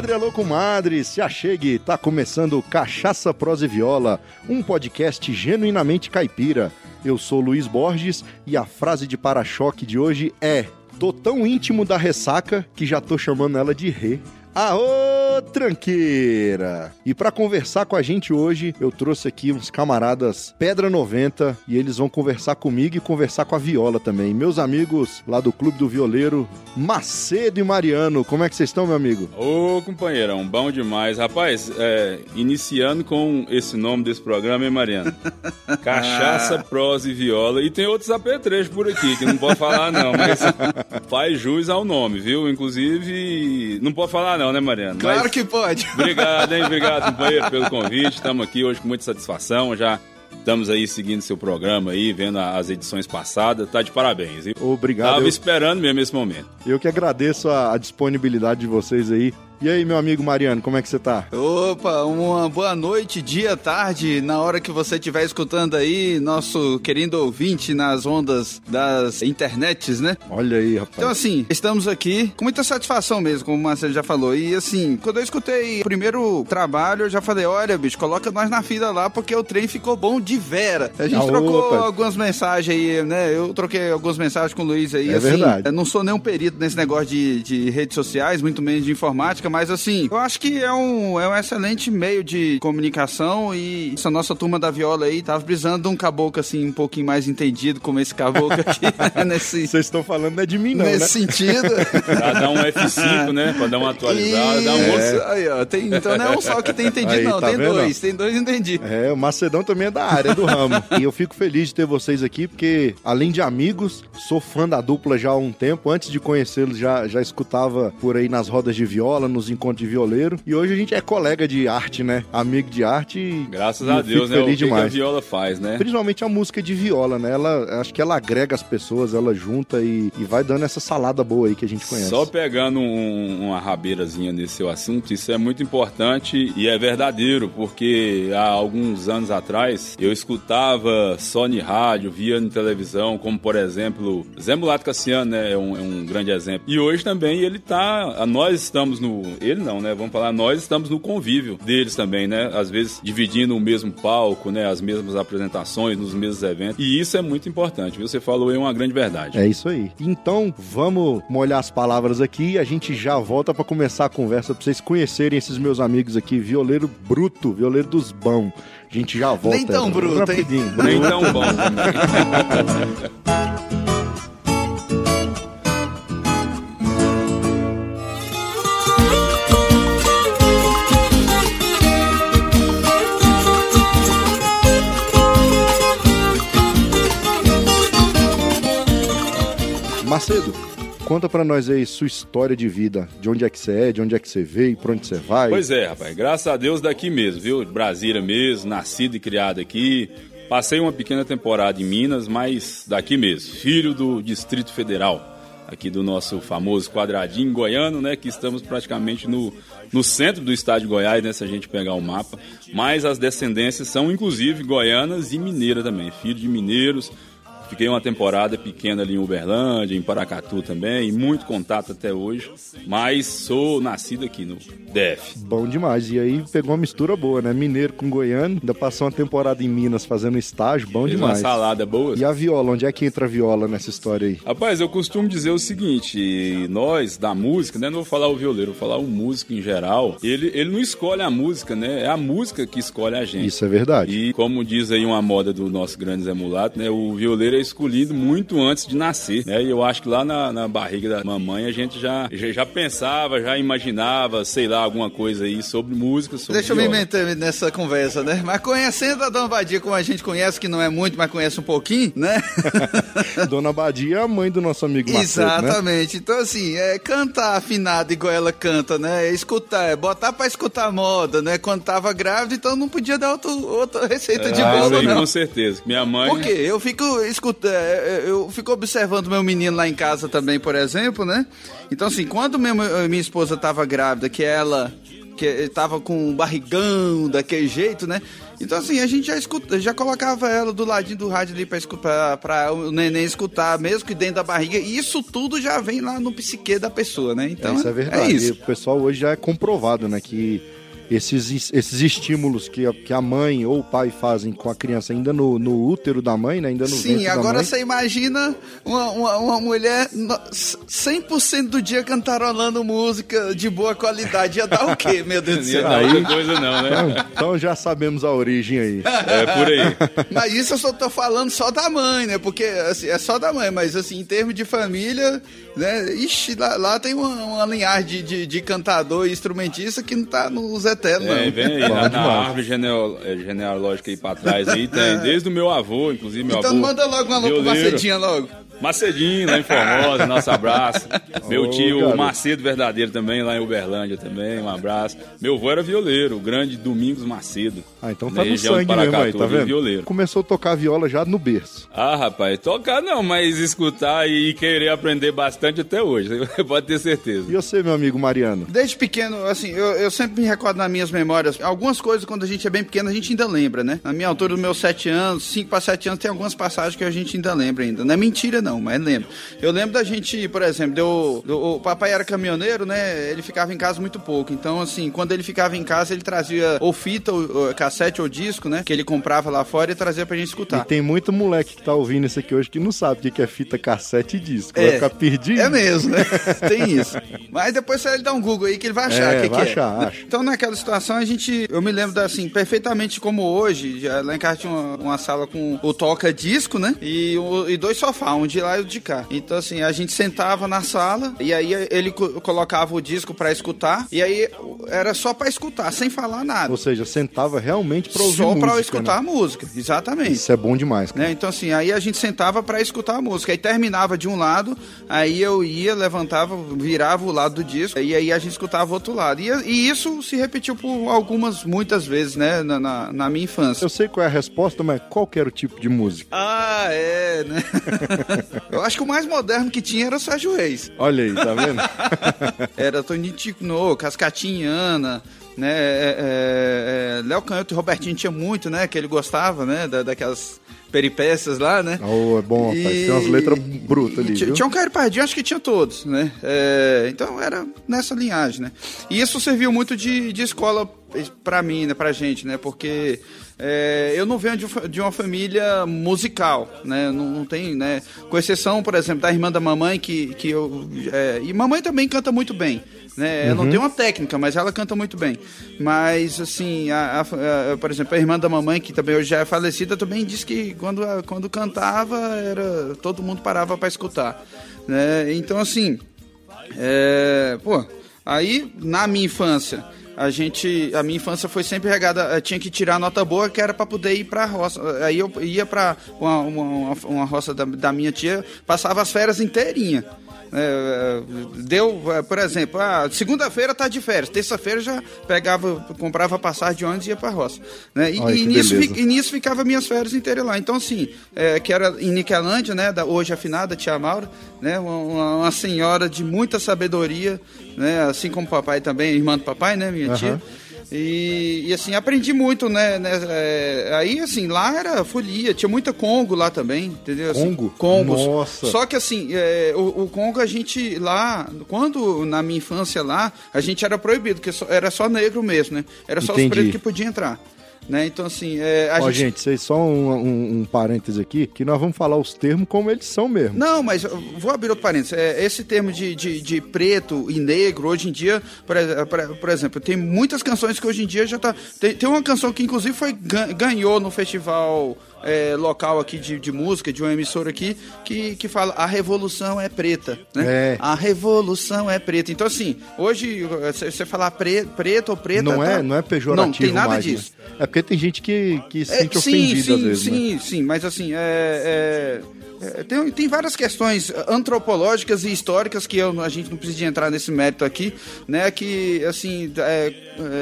comadre, alô, comadre, se achegue, tá começando Cachaça, Prosa e Viola, um podcast genuinamente caipira. Eu sou Luiz Borges e a frase de para-choque de hoje é: Tô tão íntimo da ressaca que já tô chamando ela de rê. Aô, tranqueira! E para conversar com a gente hoje, eu trouxe aqui uns camaradas Pedra 90 e eles vão conversar comigo e conversar com a Viola também. Meus amigos lá do Clube do Violeiro, Macedo e Mariano. Como é que vocês estão, meu amigo? Ô, companheirão, bom demais. Rapaz, é, iniciando com esse nome desse programa, hein, Mariano? Cachaça, prosa e viola. E tem outros apetrechos por aqui, que não pode falar não, mas faz jus ao nome, viu? Inclusive, não pode falar não, né, Mariano? Claro Mas que pode. Obrigado, hein? Obrigado, companheiro, pelo convite. Estamos aqui hoje com muita satisfação. Já estamos aí seguindo seu programa aí, vendo as edições passadas. Tá de parabéns, hein? Obrigado. Tava Eu, esperando mesmo esse momento. eu que agradeço a, a disponibilidade de vocês aí. E aí, meu amigo Mariano, como é que você tá? Opa, uma boa noite, dia, tarde, na hora que você estiver escutando aí, nosso querido ouvinte nas ondas das internets, né? Olha aí, rapaz. Então, assim, estamos aqui com muita satisfação mesmo, como o Marcelo já falou. E, assim, quando eu escutei o primeiro trabalho, eu já falei: olha, bicho, coloca nós na fila lá, porque o trem ficou bom de vera. A gente Ah, trocou opa. algumas mensagens aí, né? Eu troquei algumas mensagens com o Luiz aí. É assim, verdade. Eu não sou nenhum perito nesse negócio de, de redes sociais, muito menos de informática, mas, assim, eu acho que é um, é um excelente meio de comunicação e essa nossa turma da viola aí tava precisando de um caboclo, assim, um pouquinho mais entendido, como esse caboclo aqui, nesse, Vocês estão falando é de mim, não, nesse né? sentido. Pra dar um F5, né? Pra dar uma atualizada, dar um outro. Isso, aí, ó. Tem, então não é um só que tem entendido, Aí, não. tá tem vendo? dois, tem dois entendidos. É, o Macedão também é da área, do ramo. e eu fico feliz de ter vocês aqui, porque além de amigos, sou fã da dupla já há um tempo. Antes de conhecê-los, já, já escutava por aí nas rodas de viola, nos encontros de violeiro. E hoje a gente é colega de arte, né? Amigo de arte. Graças a eu Deus, né? O Feliz que, a demais. viola faz, né? Principalmente a música de viola, né? Ela, acho que ela agrega as pessoas, ela junta e, e vai dando essa salada boa aí que a gente conhece. Só pegando um- uma rabeirazinha nesse seu assunto, isso é muito importante e é verdadeiro, porque há alguns anos atrás eu escutava só em rádio, via em televisão, como por exemplo, Zé Mulato Cassiano, né? É um, é um grande exemplo. E hoje também ele tá. Nós estamos no. Ele não, né? Vamos falar, nós estamos no convívio deles também, né? Às vezes dividindo o mesmo palco, né? As mesmas apresentações, nos mesmos eventos. E isso é muito importante, viu? Você falou aí uma grande verdade. É isso aí. Então, vamos molhar as palavras aqui e a gente já volta pra começar a conversa pra vocês conhecerem esses meus amigos aqui, violeiro bruto, violeiro dos bão. A gente já volta. Nem tão bruto, hein? rapidinho. Nem tão bom Macedo, conta pra nós aí sua história de vida. De onde é que você é, de onde é que você veio, pra onde você vai. Pois é, rapaz. Graças a Deus daqui mesmo, viu? Brasília mesmo, nascido e criado aqui. Passei uma pequena temporada em Minas, mas daqui mesmo. Filho do Distrito Federal. Aqui do nosso famoso quadradinho goiano, né? Que estamos praticamente no, no centro do estado de Goiás, né? Se a gente pegar o mapa. Mas as descendências são inclusive goianas e mineiras também. Filho de mineiros. Fiquei uma temporada pequena ali em Uberlândia, em Paracatu também, e muito contato até hoje. Mas sou nascido aqui no DF. Bom demais. E aí pegou uma mistura boa, né? Mineiro com goiano. Ainda passou uma temporada em Minas fazendo estágio. Bom Fez uma demais. salada boa. E a viola, onde é que entra a viola nessa história aí? Rapaz, eu costumo dizer o seguinte: nós da música, né? Não vou falar o violeiro, vou falar o músico em geral. Ele, ele não escolhe a música, né? É a música que escolhe a gente. Isso é verdade. E como diz aí uma moda do nosso grande Zé Mulato, né? O violeiro é escolhido muito antes de nascer, né? E eu acho que lá na, na barriga da mamãe a gente já, já, já pensava, já imaginava, sei lá, alguma coisa aí sobre música, sobre Deixa eu me viola. meter nessa conversa, né? Mas conhecendo a Dona Badia como a gente conhece, que não é muito, mas conhece um pouquinho, né? Dona Badia é a mãe do nosso amigo Macedo, né? Exatamente. Então, assim, é cantar afinado igual ela canta, né? É escutar, é botar pra escutar moda, né? Quando tava grávida, então não podia dar outro, outra receita de Ah, bolo, não. com certeza. Minha mãe. Por quê? Eu fico escutando, eu fico observando meu menino lá em casa também, por exemplo, né? Então, assim, quando minha, minha esposa tava grávida, que ela que ele tava com um barrigão daquele jeito, né? Então, assim, a gente já escuta, já colocava ela do ladinho do rádio ali pra, escutar, pra o neném escutar, mesmo que dentro da barriga. E isso tudo já vem lá no psique da pessoa, né? Então, é, isso é verdade. É isso. E o pessoal hoje já é comprovado, né? Que esses, esses estímulos que a, que a mãe ou o pai fazem com a criança ainda no, no útero da mãe, né? Ainda no Sim, agora da mãe. você imagina uma, uma, uma mulher no- 100% do dia cantarolando música de boa qualidade. Ia dar o quê, meu Deus do Não ia céu? dar Aí- coisa não, né? Então, então já sabemos a origem aí. É por aí. Mas isso eu só tô falando só da mãe, né? Porque assim, é só da mãe, mas assim, em termos de família, né? Ixi, lá, lá tem uma, uma linhagem de, de, de cantador e instrumentista que não tá nos eternos, não. É, vem aí, na, na árvore geneo- é, genealógica aí pra trás aí, tem desde o meu avô, inclusive meu Então avô. manda logo uma louca violeiro. macedinha logo. Macedinho, lá em Formosa, nosso abraço. Meu Ô, tio garoto. Macedo Verdadeiro também, lá em Uberlândia também, um abraço. Meu avô era violeiro, o grande Domingos Macedo. Ah, então tá no região de sangue mesmo aí, Paracatu, tá Rio vendo? Violeiro. Começou a tocar viola já no berço. Ah, rapaz, tocar não, mas escutar e querer aprender bastante até hoje, pode ter certeza. E você, meu amigo Mariano? Desde pequeno, assim, eu, eu sempre me recordo nas minhas memórias. Algumas coisas, quando a gente é bem pequeno, a gente ainda lembra, né? Na minha altura dos meus sete anos, cinco para sete anos, tem algumas passagens que a gente ainda lembra ainda. Não é mentira, não, mas lembro. Eu lembro da gente, por exemplo, deu, do- o papai era caminhoneiro, né? Ele ficava em casa muito pouco. Então, assim, quando ele ficava em casa, ele trazia ou fita, ou, ou cassete ou disco, né? Que ele comprava lá fora e trazia pra gente E escutar. tem muito moleque que tá ouvindo isso aqui hoje que não sabe o que é fita cassete e disco. Vai ficar perdido. É mesmo, né? Tem isso. Mas depois você dá um Google aí que ele vai achar É, que, vai que achar, é. acha. Então naquela situação a gente, eu me lembro da, assim, perfeitamente como hoje, lá em casa tinha uma, uma sala com o toca-disco, né? E, o- e dois sofás, um de lá e o de cá. Então assim, a gente sentava na sala e aí ele co- colocava o disco pra escutar e aí era só pra escutar, sem falar nada. Ou seja, sentava realmente pra ouvir Só música. pra né? escutar a música, exatamente. Isso é bom demais. cara. Né? Então, assim, aí a gente sentava pra escutar a música. Aí terminava de um lado, aí eu ia, levantava, virava o lado do disco, e aí a gente escutava o outro lado. E, e isso se repetiu por algumas, muitas vezes, né, na, na, na minha infância. Eu sei qual é a resposta, mas qual que era o tipo de música? Ah, é, né? eu acho que o mais moderno que tinha era o Sérgio Reis. Olha aí, tá vendo? Era Toninho Tico, Cascatinha, Ana, né? é, é, é, Léo Canhoto e Robertinho tinha muito, né? Que ele gostava, né? da- daquelas peripécias lá, né? Oh, é bom, rapaz. Tem umas letras brutas ali, Tinha- viu? Tinha um Caio Pardinho, acho que tinha todos, né? É, então era nessa linhagem, né? E isso serviu muito de, de escola pra mim, né? Pra gente, né? Porque é, eu não venho de, de uma família musical, né? Não, não tem, né? Com exceção, por exemplo, da irmã da mamãe, que, que eu... é, e mamãe também canta muito bem, né? Ela não tem uma técnica, mas ela canta muito bem. Mas, assim, a, a- a- por exemplo, a irmã da mamãe, que também hoje já é falecida, também disse que quando, a- quando cantava, era todo mundo parava para escutar. Né? Então, assim, é, pô, aí na minha infância, a gente, a minha infância foi sempre regada, eh, tinha que tirar nota boa, que era para poder ir pra roça. Aí eu ia para uma, uma, uma roça da, da minha tia, passava as férias inteirinha. É, deu, é, por exemplo, ah, segunda-feira tá de férias, terça-feira já pegava, comprava passagem de ônibus e ia pra roça. Né? E, Olha e nisso, e nisso ficava minhas férias inteiras lá. Então, assim, é, que era em Niquelândia, né, da hoje afinada, tia Maura, né, uma, uma- senhora de muita sabedoria, né, assim como o papai também, irmã do papai, né, minha Aham. tia. E, e, assim, aprendi muito, né? né, é, aí, assim, lá era folia, tinha muita Congo lá também, entendeu? Assim, Congo? Congos. Nossa. Só que assim, é, o, o Congo a gente lá, quando na minha infância lá, a gente era proibido, porque só- era só negro mesmo, né? Era só Entendi. os pretos que podiam entrar. Né? Então, assim, é, a Ó, gente. gente, vocês só um, um, um parênteses aqui, que nós vamos falar os termos como eles são mesmo. Não, mas vou abrir outro parênteses. É, esse termo de, de, de preto e negro, hoje em dia, por, ex- por- por exemplo, tem muitas canções que hoje em dia já tá. Tem, tem uma canção que, inclusive, foi, gan- ganhou no festival é, local aqui de, de música, de uma emissora aqui, que, que fala a revolução é preta. Né? É. A revolução é preta. Então, assim, hoje, você falar pre, preto ou preta. não, é, tá- não é pejorativo Não, tem nada mais, né? disso. É porque tem gente que, que se É, sente sim, ofendida sim, às vezes, sim, né? sim, mas assim, é, é, é, tem, tem várias questões antropológicas e históricas que eu, a gente não precisa de entrar nesse mérito aqui, né, que, assim, é,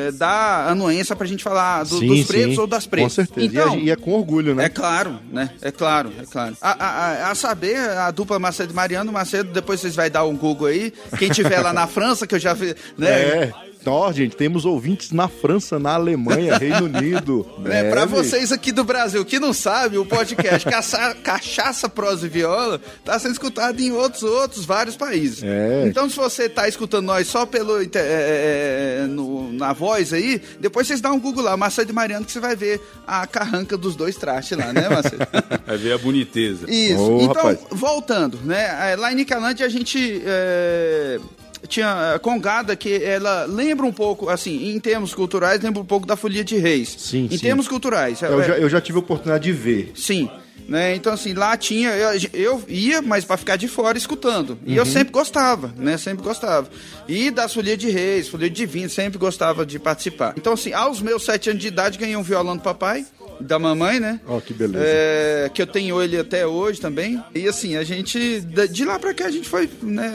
é, dá anuência pra gente falar do- Sim, dos pretos sim, ou das pretas. Com certeza. Então, e, é, com orgulho, né? é claro, né? É claro, é claro. A, a- a- a saber, a dupla Macedo e Mariano Macedo, depois vocês vai dar um Google aí. Quem tiver lá na França, que eu já vi, né? É. Ó, gente, temos ouvintes na França, na Alemanha, Reino Unido. É, pra velho. vocês aqui do Brasil que não sabem, o podcast Caça- Cachaça, Prosa e Viola tá sendo escutado em outros, outros vários países. É. Então, se você tá escutando nós só pelo inte- é, é, no- na voz aí, depois vocês dão um Google lá, Macedo e Mariano, que você vai ver a carranca dos dois trastes lá, né, Macedo? Vai ver a boniteza. Isso. Ô, então, rapaz. voltando, né? é, Lá em Nicalandia a gente é, tinha a Congada que ela lembra um pouco, assim, em termos culturais, lembra um pouco da Folia de Reis. Sim, Em sim. termos culturais. Eu é, já, eu já tive a oportunidade de ver. Sim. Né? Então, assim, lá tinha. Eu, eu ia, mas para ficar de fora escutando. E Uhum. eu sempre gostava, né? Sempre gostava. E das Folias de Reis, Folia de Divino, sempre gostava de participar. Então, assim, aos meus sete anos de idade, ganhei um violão do papai, da mamãe, né? Ó, que beleza. É, que eu tenho ele até hoje também. E assim, a gente, de lá pra cá, a gente foi, né?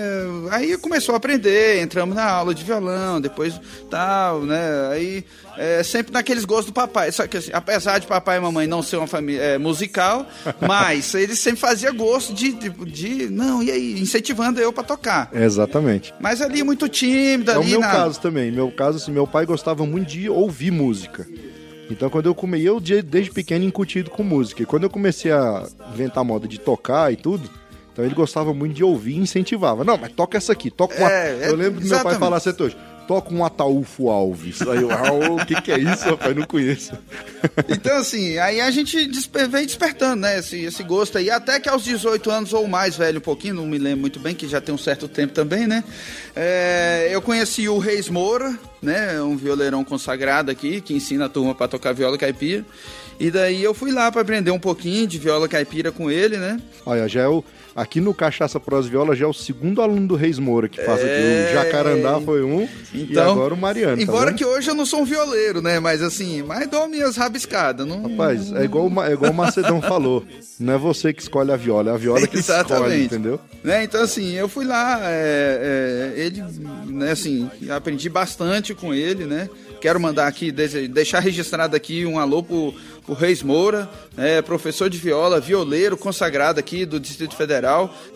Aí começou a aprender, entramos na aula de violão, depois tal, né? Aí é, sempre naqueles gostos do papai. Só que assim, apesar de papai e mamãe não ser uma família é, musical, mas eles sempre faziam gosto de, de, de- não, e aí, incentivando eu pra tocar. Exatamente. Mas ali muito tímido, É o ali meu na... caso também. Meu caso, assim, meu pai gostava muito de ouvir música. Então, quando eu comei, eu de- desde pequeno incutido com música. E quando eu comecei a inventar moda de tocar e tudo, então ele gostava muito de ouvir e incentivava. Não, mas toca essa aqui, toca uma. É, é, eu lembro do meu pai falar assim até hoje. Toca um Ataúfo Alves. Aí eu, ah, o que, que é isso, rapaz? Não conheço. Então, assim, aí a gente despe- vem despertando, né, esse, esse gosto aí. Até que aos 18 anos ou mais velho um pouquinho, não me lembro muito bem, que já tem um certo tempo também, né? é, eu conheci o Reis Moura, né? Um violeirão consagrado aqui, que ensina a turma para tocar viola caipira. E daí eu fui lá para aprender um pouquinho de viola caipira com ele, né? Olha, já é o. Aqui no Cachaça Pros Viola já é o segundo aluno do Reis Moura que faz aqui. É. O Jacarandá foi um e agora o Mariano. tá Embora vendo? que hoje eu não sou um violeiro, né? Mas assim, mas dou minhas rabiscadas. Não... Rapaz, é igual, é igual o Macedão falou. Não é você que escolhe a viola, é a viola que escolhe, Exatamente. entendeu? Né, então, assim, eu fui lá, é, é, ele, né, assim, aprendi bastante com ele, né? Quero mandar aqui, deixar registrado aqui um alô pro, pro Reis Moura, né, professor de viola, violeiro consagrado aqui do Distrito Federal.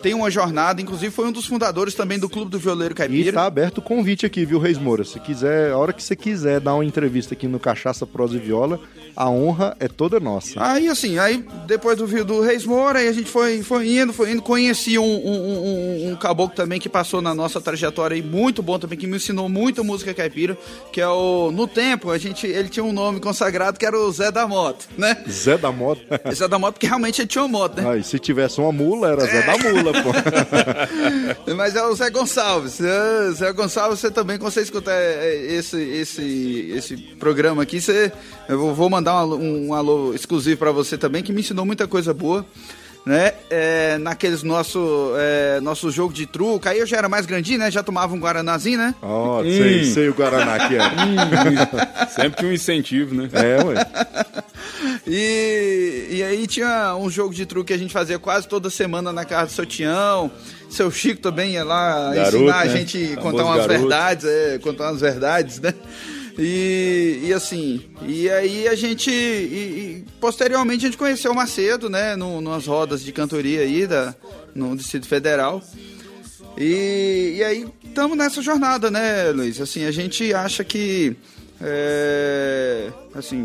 Tem uma jornada, inclusive foi um dos fundadores também do Clube do Violeiro E Caipira. tá aberto o convite aqui, viu, Reis Moura? Se quiser, a hora que você quiser dar uma entrevista aqui no Cachaça Prosa e Viola, a honra é toda nossa. Aí, assim, aí depois do vídeo do Reis Moura, aí a gente foi, foi indo, foi indo. Conheci um, um, um- um caboclo também que passou na nossa trajetória aí, muito bom também, que me ensinou muita música caipira, que é o. No tempo, a gente, ele tinha um nome consagrado que era o Zé da Moto, né? Zé da Moto. Zé da Moto, porque realmente ele tinha uma moto, né? Aí, se tivesse uma mula, era Zé da Mula, pô. Mas é o Zé Gonçalves. É, Zé Gonçalves, você também, quando você escutar é, esse, esse, esse programa aqui, você, eu vou- mandar um um alô exclusivo pra você também, que me ensinou muita coisa boa. Né? É, naqueles nosso, é, nosso jogo de truco, aí eu já era mais grandinho, né? Já tomava um Guaranazinho, né? Ó, sei, sei o Guaraná aqui, é. Sempre que um incentivo, né? É, ué. E, e aí tinha um jogo de truque que a gente fazia quase toda semana na casa do seu Tião. Seu Chico também ia lá Garoto, ensinar a né? gente a Famoso contar umas garoto. verdades, é, contar umas verdades, né? E, e assim, e aí a gente, e, e posteriormente a gente conheceu o Macedo, né, no, nas rodas de cantoria aí da, no Distrito Federal. E, e aí estamos nessa jornada, né, Luiz? Assim, a gente acha que, é, assim,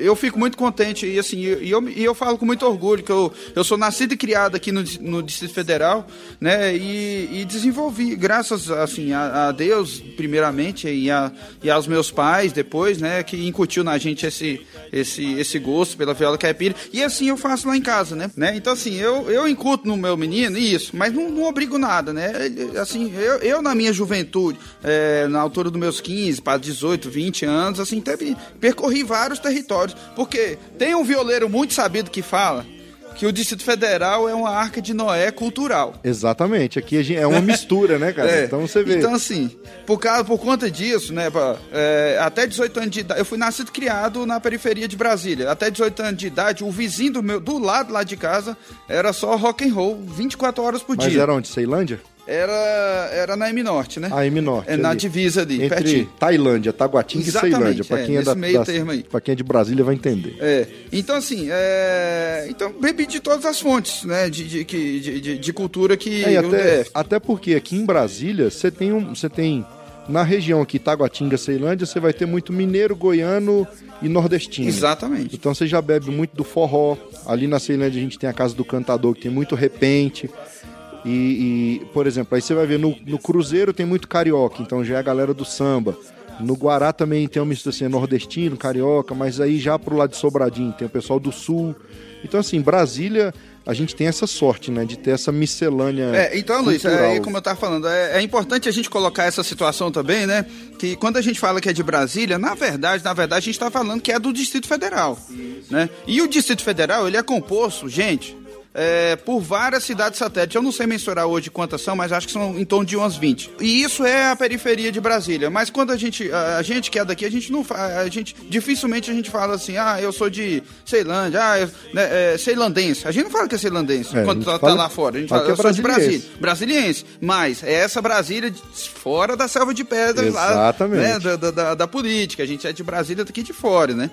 eu fico muito contente e assim, eu, e eu falo com muito orgulho que eu, eu sou nascido e criado aqui no, no Distrito Federal, né? E, e desenvolvi, graças assim, a, a Deus, primeiramente, e, a, e aos meus pais depois, né? Que incutiu na gente esse, esse, esse gosto pela viola caipira. E assim eu faço lá em casa, né? né? Então, assim, eu, eu incuto no meu menino isso, mas não, não obrigo nada, né? Assim, eu, eu na minha juventude, é, na altura dos meus 15 para 18, 20 anos, assim, teve, percorri vários territórios. Porque tem um violeiro muito sabido que fala que o Distrito Federal é uma arca de Noé cultural. Exatamente. Aqui a gente- é uma mistura, né, cara? É, Então você vê. Então, assim, por, causa, por conta disso, né, pá, é, até 18 anos de idade, eu fui nascido e criado na periferia de Brasília. Até 18 anos de idade, o vizinho do meu, do lado lá de casa, era só rock and roll, 24 horas por Mas dia. era onde? Ceilândia? Era, era na M Norte, né? A M Norte. É na ali. divisa ali, Entre pertinho. Tailândia, Taguatinga e Ceilândia. Pra é, quem é, nesse da, meio da- termo aí. pra quem é de Brasília vai entender. É, então assim, é, então bebi de todas as fontes, né, de, de, de, de, de cultura que É, até, até porque aqui em Brasília você tem um, você tem Na região aqui, Taguatinga, Ceilândia, você vai ter muito mineiro, goiano e nordestino. Exatamente. Então você já bebe muito do forró. Ali na Ceilândia a gente tem a Casa do Cantador, que tem muito repente. E, e, por exemplo, aí você vai ver no, no Cruzeiro tem muito carioca, então já é a galera do samba. No Guará também tem um misto assim, nordestino, carioca, mas aí já pro lado de Sobradinho tem o pessoal do sul. Então, assim, Brasília, a gente tem essa sorte, né, de ter essa miscelânea. É, então, Luiz, cultural. é, como eu tava falando, é, é importante a gente colocar essa situação também, né? Que quando a gente fala que é de Brasília, na verdade, na verdade, a gente está falando que é do Distrito Federal, né? E o Distrito Federal, ele é composto, gente, é, por várias cidades satélites. Eu não sei mensurar hoje quantas são, mas acho que são em torno de umas 20. E isso é a periferia de Brasília. Mas quando a gente, a, a gente que é daqui, a gente não a gente dificilmente a gente fala assim, ah, eu sou de Ceilândia, ah, eu, né, é, ceilandense. A gente não fala que é ceilandense É, quando tá, tá fala- lá fora. A gente fala fala, que é eu sou de. Brasília. Brasiliense. Mas é essa Brasília de- fora da selva de pedras lá, Exatamente. né, da, da- da- da política. A gente é de Brasília daqui de fora, né?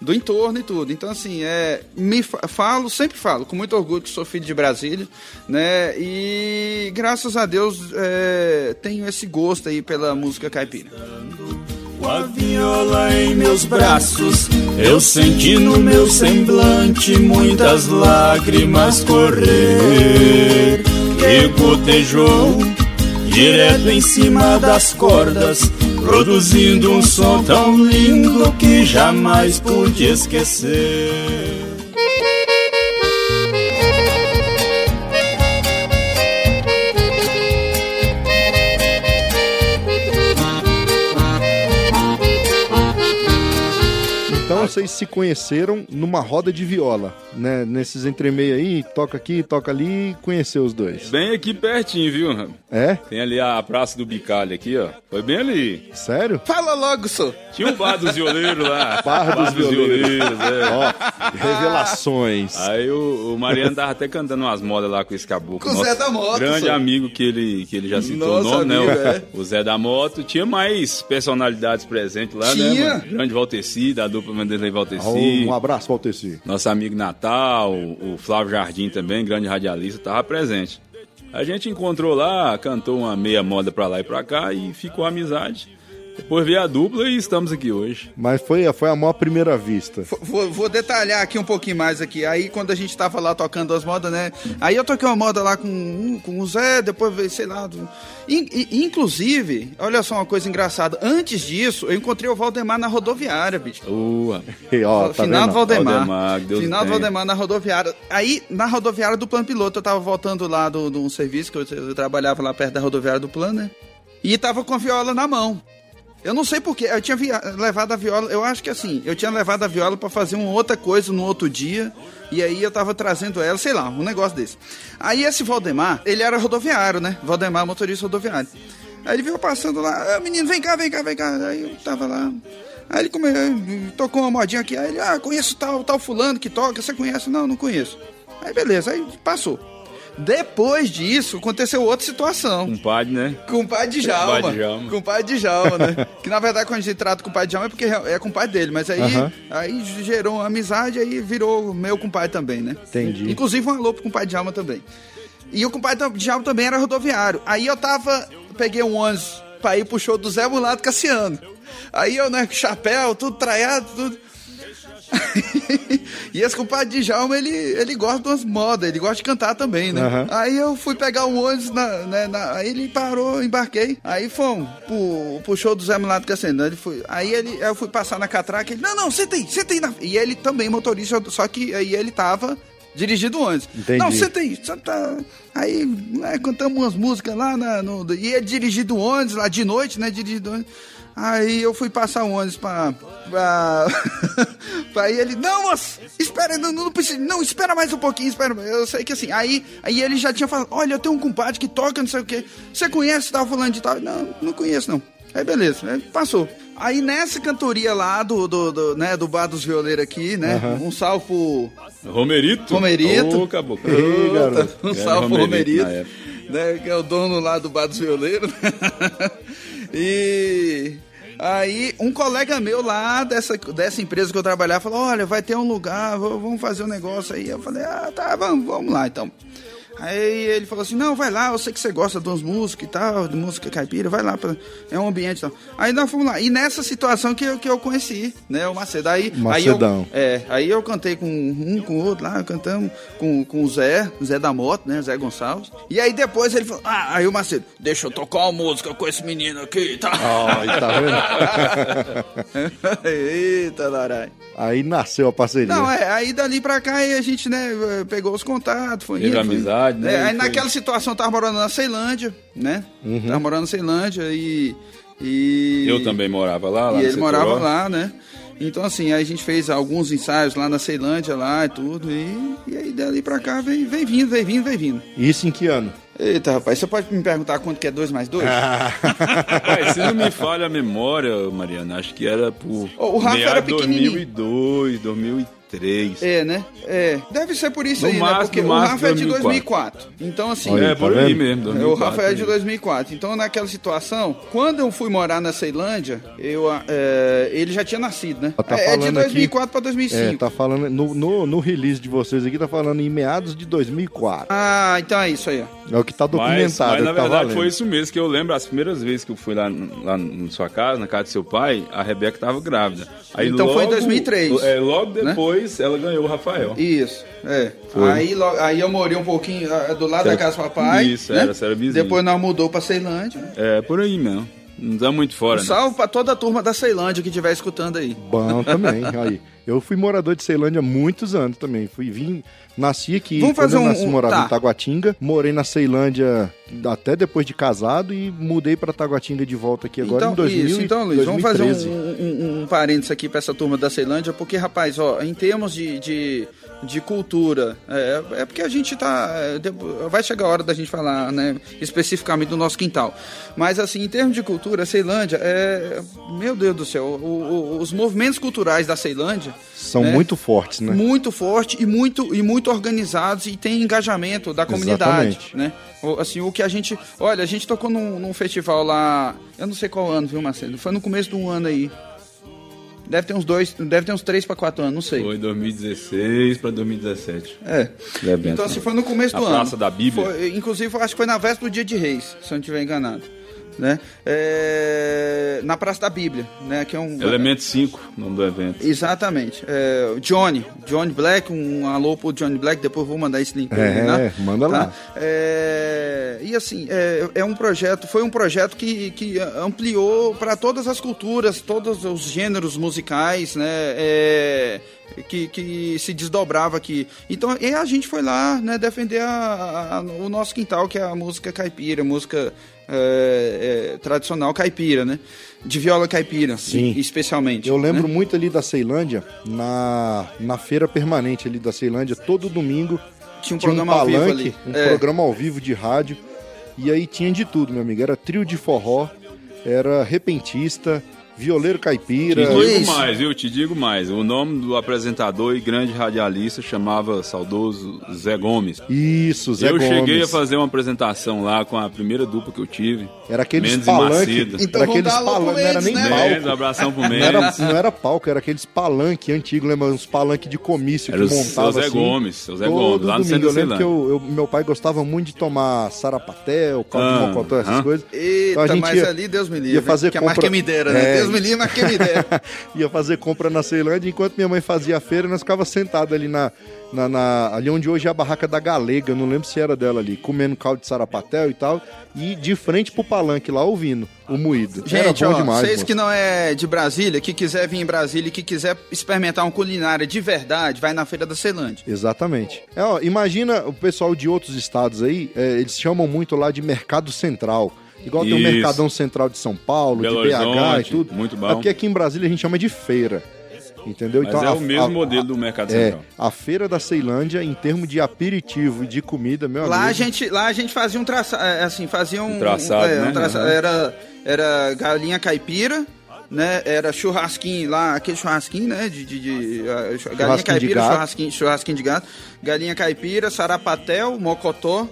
Do entorno e tudo. Então, assim, é, me fa- falo, sempre falo, com muito orgulho que sou filho de Brasília, né? E graças a Deus é, tenho esse gosto aí pela música caipira. Com a viola em meus braços, eu senti no meu semblante muitas lágrimas correr. Que gotejou direto em cima das cordas, produzindo um som tão lindo que jamais pude esquecer. Vocês se conheceram numa roda de viola, né? Nesses entremeio aí, toca aqui, toca ali, conheceu os dois. Bem aqui pertinho, viu? É? Tem ali a Praça do Bicalho aqui, ó. Foi bem ali. Sério? Fala logo, só. Tinha um bar dos violeiros lá. Bar dos violeiros. é. Ó, revelações. Aí o, o Mariano tava até cantando umas modas lá com esse caboclo. Com o Zé da Moto, Grande senhor. amigo que ele, que ele já citou Nosso o nome, né? amigo, O, é. o Zé da Moto. Tinha mais personalidades presentes lá, né? Tinha. mano? Grande Valteci, da dupla Valteci. Um abraço, Valteci. Nosso amigo Natal, o Flávio Jardim também, grande radialista, tava presente. A gente encontrou lá, cantou uma meia moda pra lá e pra cá e ficou amizade. Depois veio a dupla e estamos aqui hoje. Mas foi, foi a maior primeira vista. Vou, vou detalhar aqui um pouquinho mais aqui. Aí quando a gente tava lá tocando as modas, né? Aí eu toquei uma moda lá com, com o Zé, depois veio, sei lá. do- In- in- inclusive, olha só uma coisa engraçada. Antes disso, eu encontrei o Valdemar na rodoviária, bicho. Ua. E, ó, tá Final do? Valdemar. Valdemar, Deus Final do. Valdemar na rodoviária. Aí, na rodoviária do plano piloto, eu tava voltando lá do- de um serviço que eu, eu trabalhava lá perto da rodoviária do plano, né? E tava com a viola na mão. Eu não sei porquê, eu tinha levado a viola, eu acho que assim, eu tinha levado a viola pra fazer uma outra coisa no outro dia, e aí eu tava trazendo ela, sei lá, um negócio desse. Aí esse Valdemar, ele era rodoviário, né? Valdemar, motorista rodoviário. Aí ele veio passando lá, ah, menino, vem cá, vem cá, vem cá. Aí eu tava lá. Aí ele come... tocou uma modinha aqui, aí ele, ah, conheço tal, tal fulano que toca, você conhece? Não, não conheço. Aí beleza, aí passou. Depois disso, aconteceu outra situação. Compadre, né? Com o pai de Djalma. Compadre o pai de Djalma, né? que na verdade quando a gente trata com o pai de Djalma é porque é com o pai dele, mas aí, Aham. aí gerou uma amizade aí virou meu compadre também, né? Entendi. Inclusive um alô pro compadre de Djalma também. E o compadre de Djalma também era rodoviário. Aí eu tava, peguei um ônibus pra ir pro show do Zé Mulato Cassiano. Aí eu, né, com chapéu, tudo traiado, tudo. e esse compadre de Djalma, ele, ele gosta de umas modas, ele gosta de cantar também, né? Aham. Aí eu fui pegar um ônibus, na, né, na- aí ele parou, embarquei. Aí fomos pro, pro show do Zé Mulato Cassiano. Ele foi, aí ele, eu fui passar na catraca, ele, não, não, senta aí, senta aí. Na... E ele também motorista, só que aí ele tava dirigindo o ônibus. Entendi. Não, senta aí, senta... Aí né, cantamos umas músicas lá, na, no, e ele dirigindo o ônibus lá de noite, né, dirigindo o ônibus. Aí eu fui passar o ônibus pra. pra. pra ele. Não, moço! Espera, não, não precisa. Não, espera mais um pouquinho, espera. Eu sei que assim. Aí, aí ele já tinha falado: Olha, eu tenho um compadre que toca, não sei o quê. Você conhece tal fulano de tal? Não, não conheço, não. Aí beleza, aí passou. Aí nessa cantoria lá do, do, do, né, do Bar dos Violeiros aqui, né? Um salve pro. Romerito. Romerito. Ô, caboclo. Ei, garoto. Um salve pro Romerito Romerito, né, que é o dono lá do Bar dos Violeiros. e aí um colega meu lá dessa, dessa empresa que eu trabalhava falou, olha, vai ter um lugar, vamos fazer um negócio aí. Eu falei, ah, tá, vamos, vamos lá então. Aí ele falou assim, não, vai lá, eu sei que você gosta de umas músicas e tal, de música caipira, vai lá, pra... é um ambiente e tal. Aí nós fomos lá. E nessa situação que eu, que eu conheci, né, o Macedo. Aí, Macedão. Aí eu, é, aí eu cantei com um, com o outro lá, cantamos com, com o Zé, Zé da Moto, né, Zé Gonçalves. E aí depois ele falou, ah, aí o Macedo, deixa eu tocar uma música com esse menino aqui, tá? Ai, tá vendo? Eita, Larai. Aí nasceu a parceria. Não, é, aí dali pra cá aí a gente, né, pegou os contatos, foi Teve indo, foi- amizade, né, É, aí foi- naquela situação eu tava morando na Ceilândia, né? Uhum. Tava morando na Ceilândia e. e Eu também morava lá, lá E ele morava lá, né? Então, assim, aí a gente fez alguns ensaios lá na Ceilândia, lá e tudo. E, e aí dali pra cá vem, vem vindo, vem vindo, vem vindo. Isso em que ano? Eita, rapaz, você pode me perguntar quanto que é 2 mais 2? Ah. Rapaz, se não me falha a memória, Mariana, acho que era por O Rafa era pequenininho. 2002, 2003. É, né? É. Deve ser por isso No aí, né? máximo, Porque no o Rafa é de 2004. 2004. Então, assim. Olha É, por tá aí vendo? mesmo. É, 2004, o Rafael é de mesmo. 2004. Então, naquela situação, quando eu fui morar na Ceilândia, eu, ah, é, ele já tinha nascido, né? Tá é, é de falando 2004 aqui- pra 2005. É, tá falando. No, no, no release de vocês aqui, tá falando em meados de 2004. Ah, então é isso aí. ó. É o que tá Mas, documentado. mas é na tá verdade valendo. foi isso mesmo, que eu lembro as primeiras vezes que eu fui lá, lá na sua casa, na casa de seu pai, a Rebeca tava grávida. Aí Então foi em 2003, É, logo né? Depois ela ganhou o Rafael. Isso, é. Foi. Aí, aí eu morei um pouquinho ah, do lado Era- da casa do papai. Isso, né? era, era vizinho. Depois nós mudou pra Ceilândia. É, por aí mesmo. Não dá muito fora, Um né? salve pra toda a turma da Ceilândia que estiver escutando aí. Bom também. Aí. Eu fui morador de Ceilândia há muitos anos também. Fui vim, nasci aqui. Vamos fazer eu um- nasci, um- morava tá. em Taguatinga. Morei na Ceilândia até depois de casado e mudei pra Taguatinga de volta aqui agora então, em 2000, isso, então, Luiz, vamos fazer 2013. um, um, um parênteses aqui pra essa turma da Ceilândia, porque, rapaz, ó, em termos de, de, de cultura, é, é porque a gente tá. é, vai chegar a hora da gente falar, né, especificamente do nosso quintal. Mas, assim, em termos de cultura, a Ceilândia é. Meu Deus do céu, o- o- os movimentos culturais da Ceilândia São né? muito fortes, né? muito forte e muito e muito organizados e tem engajamento da comunidade, Exatamente. né? O- Assim, o que a gente, olha, a gente tocou num, num festival lá, eu não sei qual ano, viu, Marcelo? Foi no começo do ano aí. Deve ter uns dois, deve ter uns três para quatro anos, não sei. Foi 2016 pra 2017. É. Deve Então, ser. assim, foi no começo Na do ano. Praça da Bíblia. Foi- inclusive, acho que foi na véspera do dia de Reis, se eu não estiver enganado. Né? É, na Praça da Bíblia, né? Que é um. Elemento 5, nome do evento. Exatamente. É, Johnny, Johnny Black, um alô pro Johnny Black, depois eu vou mandar esse link pra É, ele, né? manda lá. É, e assim, é, é um projeto, foi um projeto que, que ampliou para todas as culturas, todos os gêneros musicais, né? É, que, que se desdobrava aqui. Então, e a gente foi lá, né, defender a- a- o nosso quintal, que é a música caipira, música é, é, tradicional caipira, né? De viola caipira, Sim. especialmente. Eu lembro né? muito ali da Ceilândia, na, na feira permanente ali da Ceilândia, todo domingo Tinha um tinha um programa ao vivo palanque, ali. um É. programa ao vivo de rádio, e aí tinha de tudo, meu amigo. Era trio de forró, era repentista, violeiro Te caipira. digo Luiz. mais, viu? Te digo mais. O nome do apresentador e grande radialista chamava saudoso Zé Gomes. Isso, Zé eu Gomes. cheguei a fazer uma apresentação lá com a primeira dupla que eu tive. Era aqueles Mendes e palanque. Macedo. Então era aqueles palanque, não era nem Mendes, né? Mendes, palco. abração pro Não era, Mendes. não era palco, era aqueles palanque antigos, lembra? Uns palanque de comício Era o que montava Zé assim. Gomes, seu Zé Todo Gomes, lá no domingo. centro Eu lembro que eu, eu- meu pai gostava muito de tomar sarapatel, caldo de Ah, mocotó, essas ah. coisas. Eita, Então a gente mas ia- ali Deus me livre. ia fazer que a mais compra- que me dera, né? É. Deus me livre, me dera. ia fazer compra na Ceilândia, enquanto minha mãe fazia a feira, nós ficava sentado ali na, na, na- ali onde hoje é a barraca da Galega, não lembro se era dela ali, comendo caldo de sarapatel e tal, e de frente pro palanque lá ouvindo o moído. era Gente, bom ó, demais. vocês moço. que não é de Brasília, que quiser vir em Brasília e que quiser experimentar uma culinária de verdade, vai na Feira da Ceilândia. Exatamente. É, ó, imagina o pessoal de outros estados aí, é, eles chamam muito lá de mercado central. Igual tem o Isso. Mercadão Central de São Paulo, Belo de BH Horizonte, e tudo. muito bom. É porque aqui em Brasília a gente chama de feira. Entendeu? Mas Então, é a- o mesmo a- modelo do Mercado É, Central. a feira da Ceilândia, em termos de aperitivo e de comida, meu Lá a amigo. gente, lá a gente fazia um traçado, assim, fazia um, Um traçado, é, um né? traça- Uhum. era era galinha caipira, né? Era churrasquinho lá, aquele churrasquinho, né? De, de, de, galinha de caipira, gato. churrasquinho, churrasquinho de gato, galinha caipira, sarapatel, mocotó.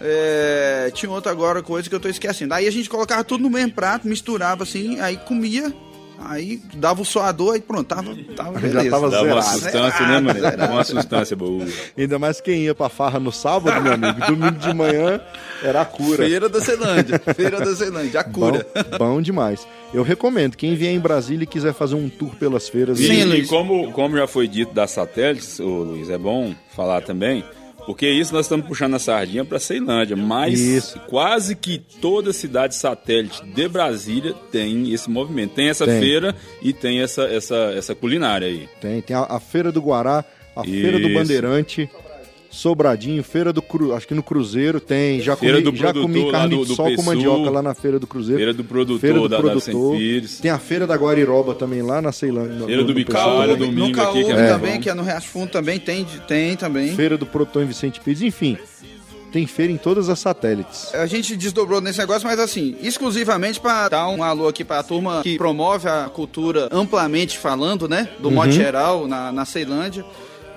É, tinha outra agora coisa que eu tô esquecendo. Aí a gente colocava tudo no mesmo prato, misturava assim, aí comia Aí dava o suador e pronto, tava, tava beleza. tava Dava uma sustância, né, mano? Dava uma sustância boa. Ainda mais quem ia pra farra no sábado, meu amigo. Domingo de manhã era a cura. Feira da Ceilândia, Feira da Ceilândia, a cura. Bom, bom demais. Eu recomendo, quem vier em Brasília e quiser fazer um tour pelas feiras. E, Sim, e Luiz. como, como já foi dito das satélites, ô, Luiz, é bom falar também, porque isso nós estamos puxando a sardinha para Ceilândia, mas Isso. quase que toda cidade satélite de Brasília tem esse movimento. Tem essa Tem. feira e tem essa, essa, essa culinária aí. Tem, tem a, a Feira do Guará, a Feira do Isso. Bandeirante, Sobradinho, Feira do Cru, acho que no Cruzeiro tem, já Feira comi, do já comi carne do- de do sol com Pessu. mandioca lá na Feira do Cruzeiro. Feira do produtor Feira do da, da produtor. Pires. Tem a Feira da Guariroba também lá na Ceilândia. Feira do Bicalho, Pessu. domingo no aqui, que é também, que é no Riacho Fundo também, tem, tem também. Feira do Produtor em Vicente Pires, enfim. Tem feira em todas as satélites. A gente desdobrou nesse negócio, mas assim, exclusivamente para dar um alô aqui para a turma que promove a cultura amplamente falando, né? Do modo geral, na, na Ceilândia.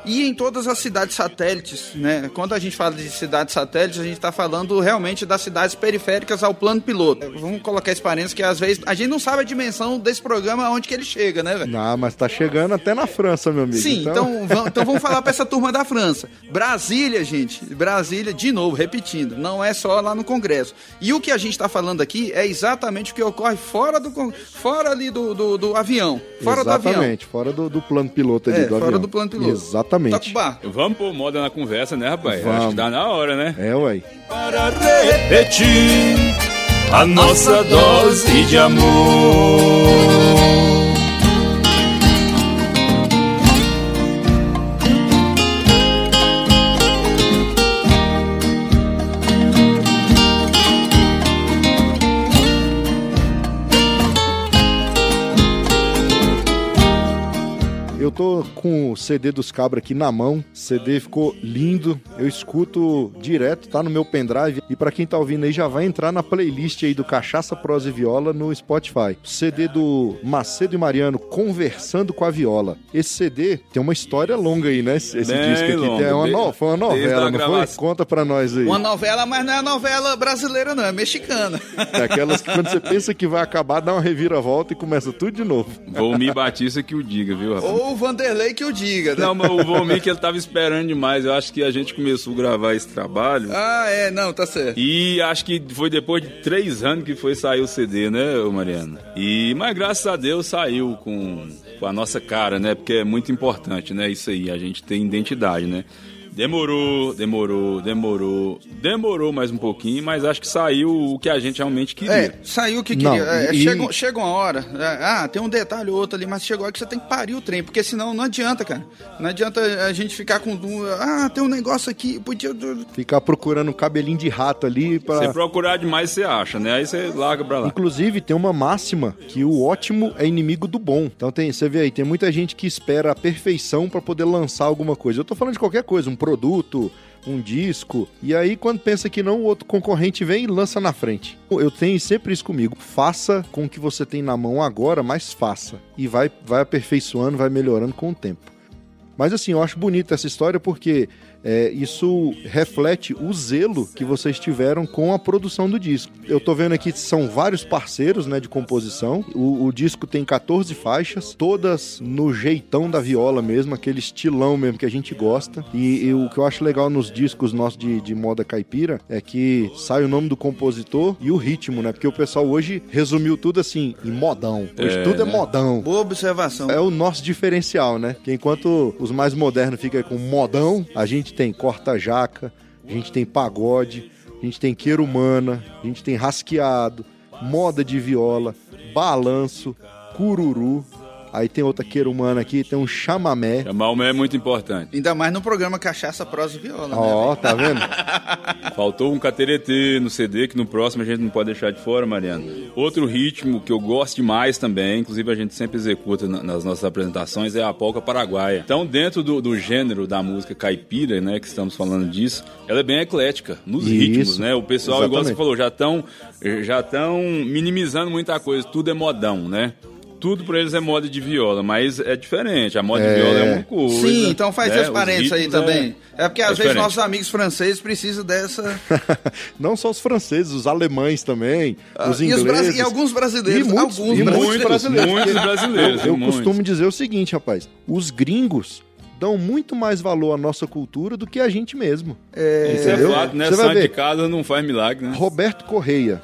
E em todas as cidades satélites, né? Quando a gente fala de cidades satélites, a gente está falando realmente das cidades periféricas ao plano piloto. Vamos colocar esse parênteses que às vezes a gente não sabe a dimensão desse programa aonde que ele chega, né, velho? Ah, mas tá chegando até na França, meu amigo. Sim, então, vamos, então vamos falar para essa turma da França. Brasília, gente, Brasília, de novo, repetindo, não é só lá no Congresso. E o que a gente está falando aqui é exatamente o que ocorre fora do fora ali do, do, do avião, fora do avião. Exatamente, fora do, do plano piloto ali É, do fora avião. do plano piloto. Exatamente. Toca o barco. Vamos pôr moda na conversa, né, rapaz? Vamos. Acho que tá na hora, né? É, ué. para repetir a nossa dose de amor. Eu tô com o CD dos Cabra aqui na mão. O CD ficou lindo. Eu escuto direto, tá no meu pendrive. E pra quem tá ouvindo aí, já vai entrar na playlist aí do Cachaça, Prosa e Viola no Spotify. CD do Macedo e Mariano, Conversando com a Viola. Esse CD tem uma história longa aí, né? Esse, disco aqui. longa, Tem uma no- Foi uma novela, não foi? Conta pra nós aí. Uma novela, mas não é novela brasileira, não, é mexicana. É aquelas que quando você pensa que vai acabar, dá uma reviravolta e começa tudo de novo. Volmir Batista que o diga, viu, rapaz? Ou Vanderlei que o diga, né? Não, mas o Volmir que ele tava esperando demais. Eu acho que a gente começou a gravar esse trabalho. Ah, é, não, tá certo. E acho que foi depois de três anos que foi sair o CD, né, Mariana? E, mas graças a Deus saiu com, com a nossa cara, né? Porque é muito importante, né? Isso aí, a gente tem identidade, né? Demorou, demorou, demorou, demorou mais um pouquinho, mas acho que saiu o que a gente realmente queria. É, saiu o que Não, queria. É, e- chega, chega uma hora. é, ah, tem um detalhe ou outro ali, mas chegou a hora que você tem que parir o trem, porque senão não adianta, cara. Não adianta a gente ficar com. Ah, tem um negócio aqui, podia. Ficar procurando um cabelinho de rato ali pra... Você procurar demais, você acha, né? Aí você larga pra lá. Inclusive, tem uma máxima que o ótimo é inimigo do bom. Então, tem, você vê aí, tem muita gente que espera a perfeição pra poder lançar alguma coisa. Eu tô falando de qualquer coisa, um produto, um disco. E aí, quando pensa que não, o outro concorrente vem e lança na frente. Eu tenho sempre isso comigo. Faça com o que você tem na mão agora, mas faça. E vai, vai aperfeiçoando, vai melhorando com o tempo. Mas assim, eu acho bonita essa história porque é, isso reflete o zelo que vocês tiveram com a produção do disco. Eu tô vendo aqui que são vários parceiros né, de composição. O, o disco tem 14 faixas, todas no jeitão da viola mesmo, aquele estilão mesmo que a gente gosta. E, e o que eu acho legal nos discos nossos de, de moda caipira é que sai o nome do compositor e o ritmo, né? Porque o pessoal hoje resumiu tudo assim, em modão. Hoje É, tudo é né? modão. Boa observação. É o nosso diferencial, né? Que enquanto os mais modernos ficam com modão, a gente tem corta-jaca, a gente tem pagode, a gente tem queira humana, a gente tem rasqueado, moda de viola, balanço, cururu. Aí tem outra queira humana aqui, tem um chamamé. Chamar o é muito importante. Ainda mais no programa Cachaça, Prosa e Viola, né? Ó, tá vendo? Faltou um cateretê no CD, que no próximo a gente não pode deixar de fora, Mariana. Outro ritmo que eu gosto demais também, inclusive a gente sempre executa na- nas nossas apresentações, é a polca paraguaia. Então, dentro do, do gênero da música caipira, né, que estamos falando disso, ela é bem eclética nos Isso, ritmos, né? O pessoal, igual você exatamente. falou, já estão já tão minimizando muita coisa, tudo é modão, né? Tudo pra eles é moda de viola, mas é diferente. A moda de viola é uma coisa. Sim, então faz né? esse parênteses Os aí ritmos também. É, porque às é vezes nossos amigos franceses precisam dessa. Não só os franceses, os alemães também, os Ah, e, os ingleses. brasi- e alguns brasileiros. E muitos- alguns e muitos brasileiros. brasileiros. Muitos brasileiros. Eu muitos. costumo dizer o seguinte, rapaz: os gringos dão muito mais valor à nossa cultura do que a gente mesmo. Isso é fato, né? Você vai Santo de ver. casa não faz milagre, né? Roberto Correia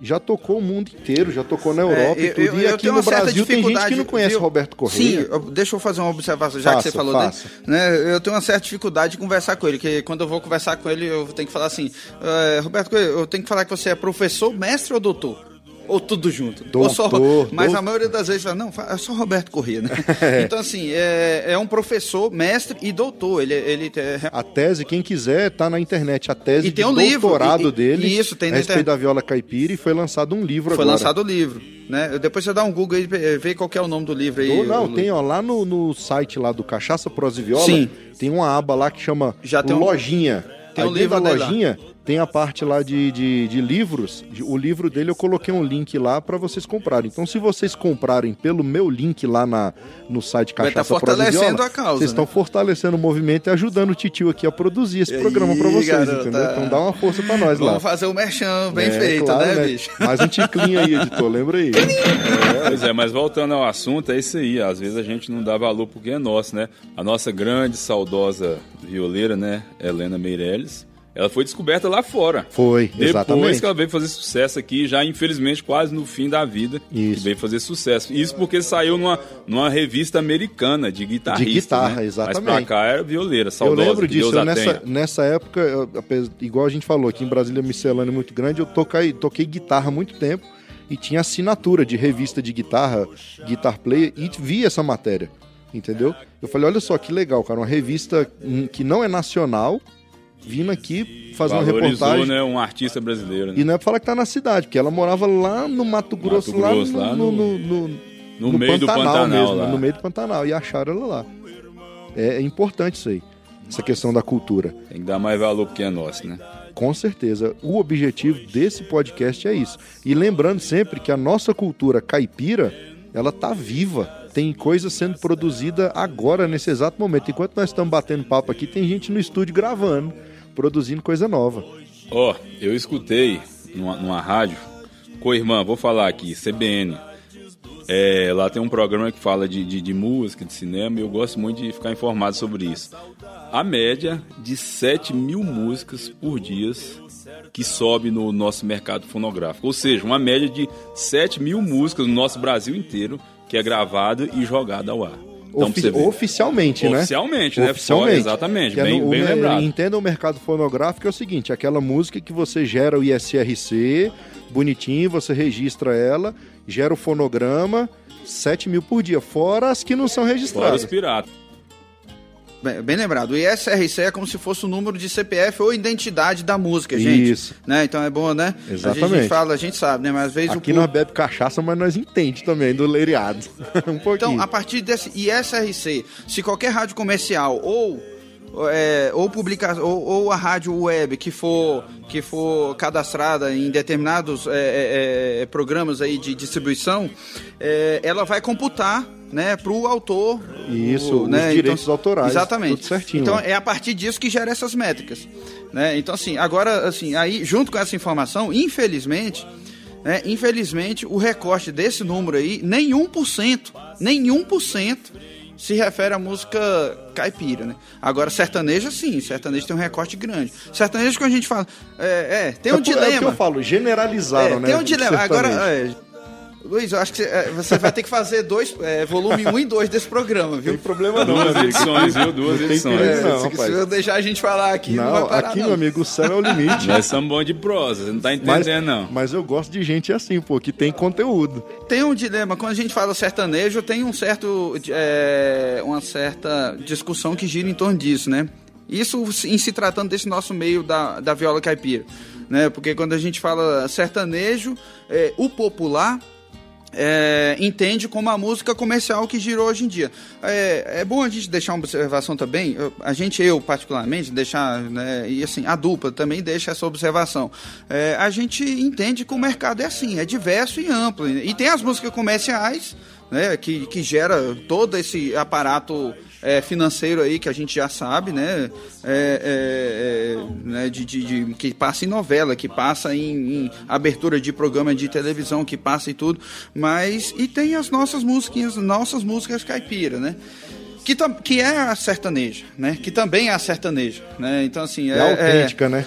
já tocou o mundo inteiro, já tocou na Europa É, e tudo. e aqui no Brasil tem gente que não conhece viu? Roberto Correia. Sim, eu- deixa eu fazer uma observação, já Faça, que você falou dele. Né, eu tenho uma certa dificuldade de conversar com ele, que quando eu vou conversar com ele, eu tenho que falar assim: "Eh, Roberto Coelho, eu tenho que falar que você é professor, mestre ou doutor? Ou tudo junto? ou só, Doutor, mas doutor. a maioria das vezes fala, não, é só Roberto Corrêa, né? Então, assim, é, é um professor, mestre e doutor. Ele, ele é, A tese, quem quiser, tá na internet. A tese E tem um livro, doutorado e- e- dele isso, tem na respeito internet. da viola caipira e foi lançado um livro foi agora. lançado o livro. Né? Depois você dá um Google aí, vê qual é o nome do livro aí. Não, o- tem ó, lá no, no site lá do Cachaça Prosa e Viola, Sim. tem uma aba lá que chama Já tem um- Lojinha. tem Aí um livro da dele lá. Tem a parte lá de, de, de livros. O livro dele eu coloquei um link lá para vocês comprarem. Então, se vocês comprarem pelo meu link lá na, no site Vai tá Cachaça e fortalecendo Viola, a causa, vocês né? estão fortalecendo o movimento e ajudando o Titio aqui a produzir esse programa para vocês, garota. entendeu? Então dá uma força para nós lá. Vamos fazer o merchan bem É, feito, claro, né, bicho? Mais um ticlinho aí, editor, lembra aí. Pois é, mas voltando ao assunto, é isso aí. Às vezes a gente não dá valor porque é nosso, né? A nossa grande, saudosa violeira, né? Helena Meirelles, ela foi descoberta lá fora. Foi, Depois exatamente. que ela veio fazer sucesso aqui, já infelizmente quase no fim da vida, Isso. que veio fazer sucesso. Isso porque saiu numa, numa revista americana de guitarrista. De guitarra, né? exatamente. Mas pra cá era violeira, Eu saudosa. lembro que disso, eu nessa, nessa época, eu, igual a gente falou, aqui em Brasília miscelânea muito grande, eu toquei, toquei guitarra há muito tempo e tinha assinatura de revista de guitarra, Guitar Player, e vi essa matéria, entendeu? Eu falei, olha só que legal, cara, uma revista hum, que não é nacional, vindo aqui fazer uma reportagem. né? Um artista brasileiro. né? E não é pra falar que tá na cidade, porque ela morava lá no Mato Grosso, Grosso, lá, no, no- no- no- No, no meio do Pantanal mesmo, lá. no meio do Pantanal, e acharam ela lá. É, é importante isso aí, essa questão da cultura. Tem que dar mais valor porque é nosso, né? Com certeza. O objetivo desse podcast é isso. E lembrando sempre que a nossa cultura caipira, ela tá viva. Tem coisa sendo produzida agora, nesse exato momento. Enquanto nós estamos batendo papo aqui, tem gente no estúdio gravando, produzindo coisa nova. Ó, eu escutei numa, numa rádio, com a irmã, vou falar aqui, CBN. É, lá tem um programa que fala de, de, de música, de cinema, e eu gosto muito de ficar informado sobre isso. A média de 7 mil músicas por dia que sobe no nosso mercado fonográfico. Ou seja, uma média de 7 mil músicas no nosso Brasil inteiro que é gravada e jogada ao ar. Então, pra Ofi- você ver. oficialmente, né? Oficialmente, né? Oficialmente. Exatamente, é bem, no- o bem me- lembrado. Entenda o mercado fonográfico é o seguinte, aquela música que você gera o ISRC, bonitinho, você registra ela, gera o fonograma, 7 mil por dia, fora as que não são Fora os registradas. piratas. Bem, bem lembrado, o ISRC é como se fosse o número de CPF ou identidade da música, gente. Isso. Né? Então é bom, né? A Exatamente. gente fala, a gente sabe, né? Mas às vezes Aqui o nós bebe cachaça, mas nós entende também do leiriado. um pouquinho. Então, a partir desse ISRC, se qualquer rádio comercial ou é, ou publica ou, ou a rádio web que for que for cadastrada em determinados é, é, é, programas aí de distribuição, é, ela vai computar né, para o autor Isso, o- os né, direitos autorais, exatamente tudo certinho então é a partir disso que gera essas métricas né então assim agora assim aí junto com essa informação infelizmente né, infelizmente, o recorte desse número aí, nenhum por cento, nenhum por cento se refere à música caipira, né? Agora, sertaneja, sim, sertanejo tem um recorte grande. Sertanejo, quando a gente fala, é, é tem um É por- É o que dilema. eu falo, generalizaram, É, né? tem um dilema. Agora, sertanejo. é, Luiz, eu acho que você, é, você vai ter que fazer dois, é, volume 1 um e 2 desse programa, Não viu? tem problema não, Duas edições, viu? Duas Não tem edições. perigo É, não, se, rapaz. se eu deixar a gente falar aqui, não, vai Não, parar, aqui, não. meu amigo, o céu é o limite. Nós somos bons de prosa, você não tá Mas, entendendo, não. mas eu gosto de gente assim, pô, que tem conteúdo. Tem um dilema, quando a gente fala sertanejo, tem um certo, é, uma certa discussão que gira em torno disso, né? Isso em se tratando desse nosso meio da, da viola caipira, né? Porque quando a gente fala sertanejo, é, o popular é, entende como a música comercial que girou hoje em dia. É, é bom a gente deixar uma observação também, a gente, eu particularmente, deixar, né, e assim, a dupla também deixa essa observação. É, a gente entende que o mercado é assim, é diverso e amplo. E tem as músicas comerciais, né, que, que gera todo esse aparato é, financeiro aí que a gente já sabe, né, é, é, é né de, de, de, que passa em novela, que passa em, em, abertura de programa de televisão, que passa e tudo, mas e tem as nossas músicas, nossas músicas caipira, né? Que, que é a sertaneja, né? Que também é a sertaneja, né? Então assim é, é autêntica, né?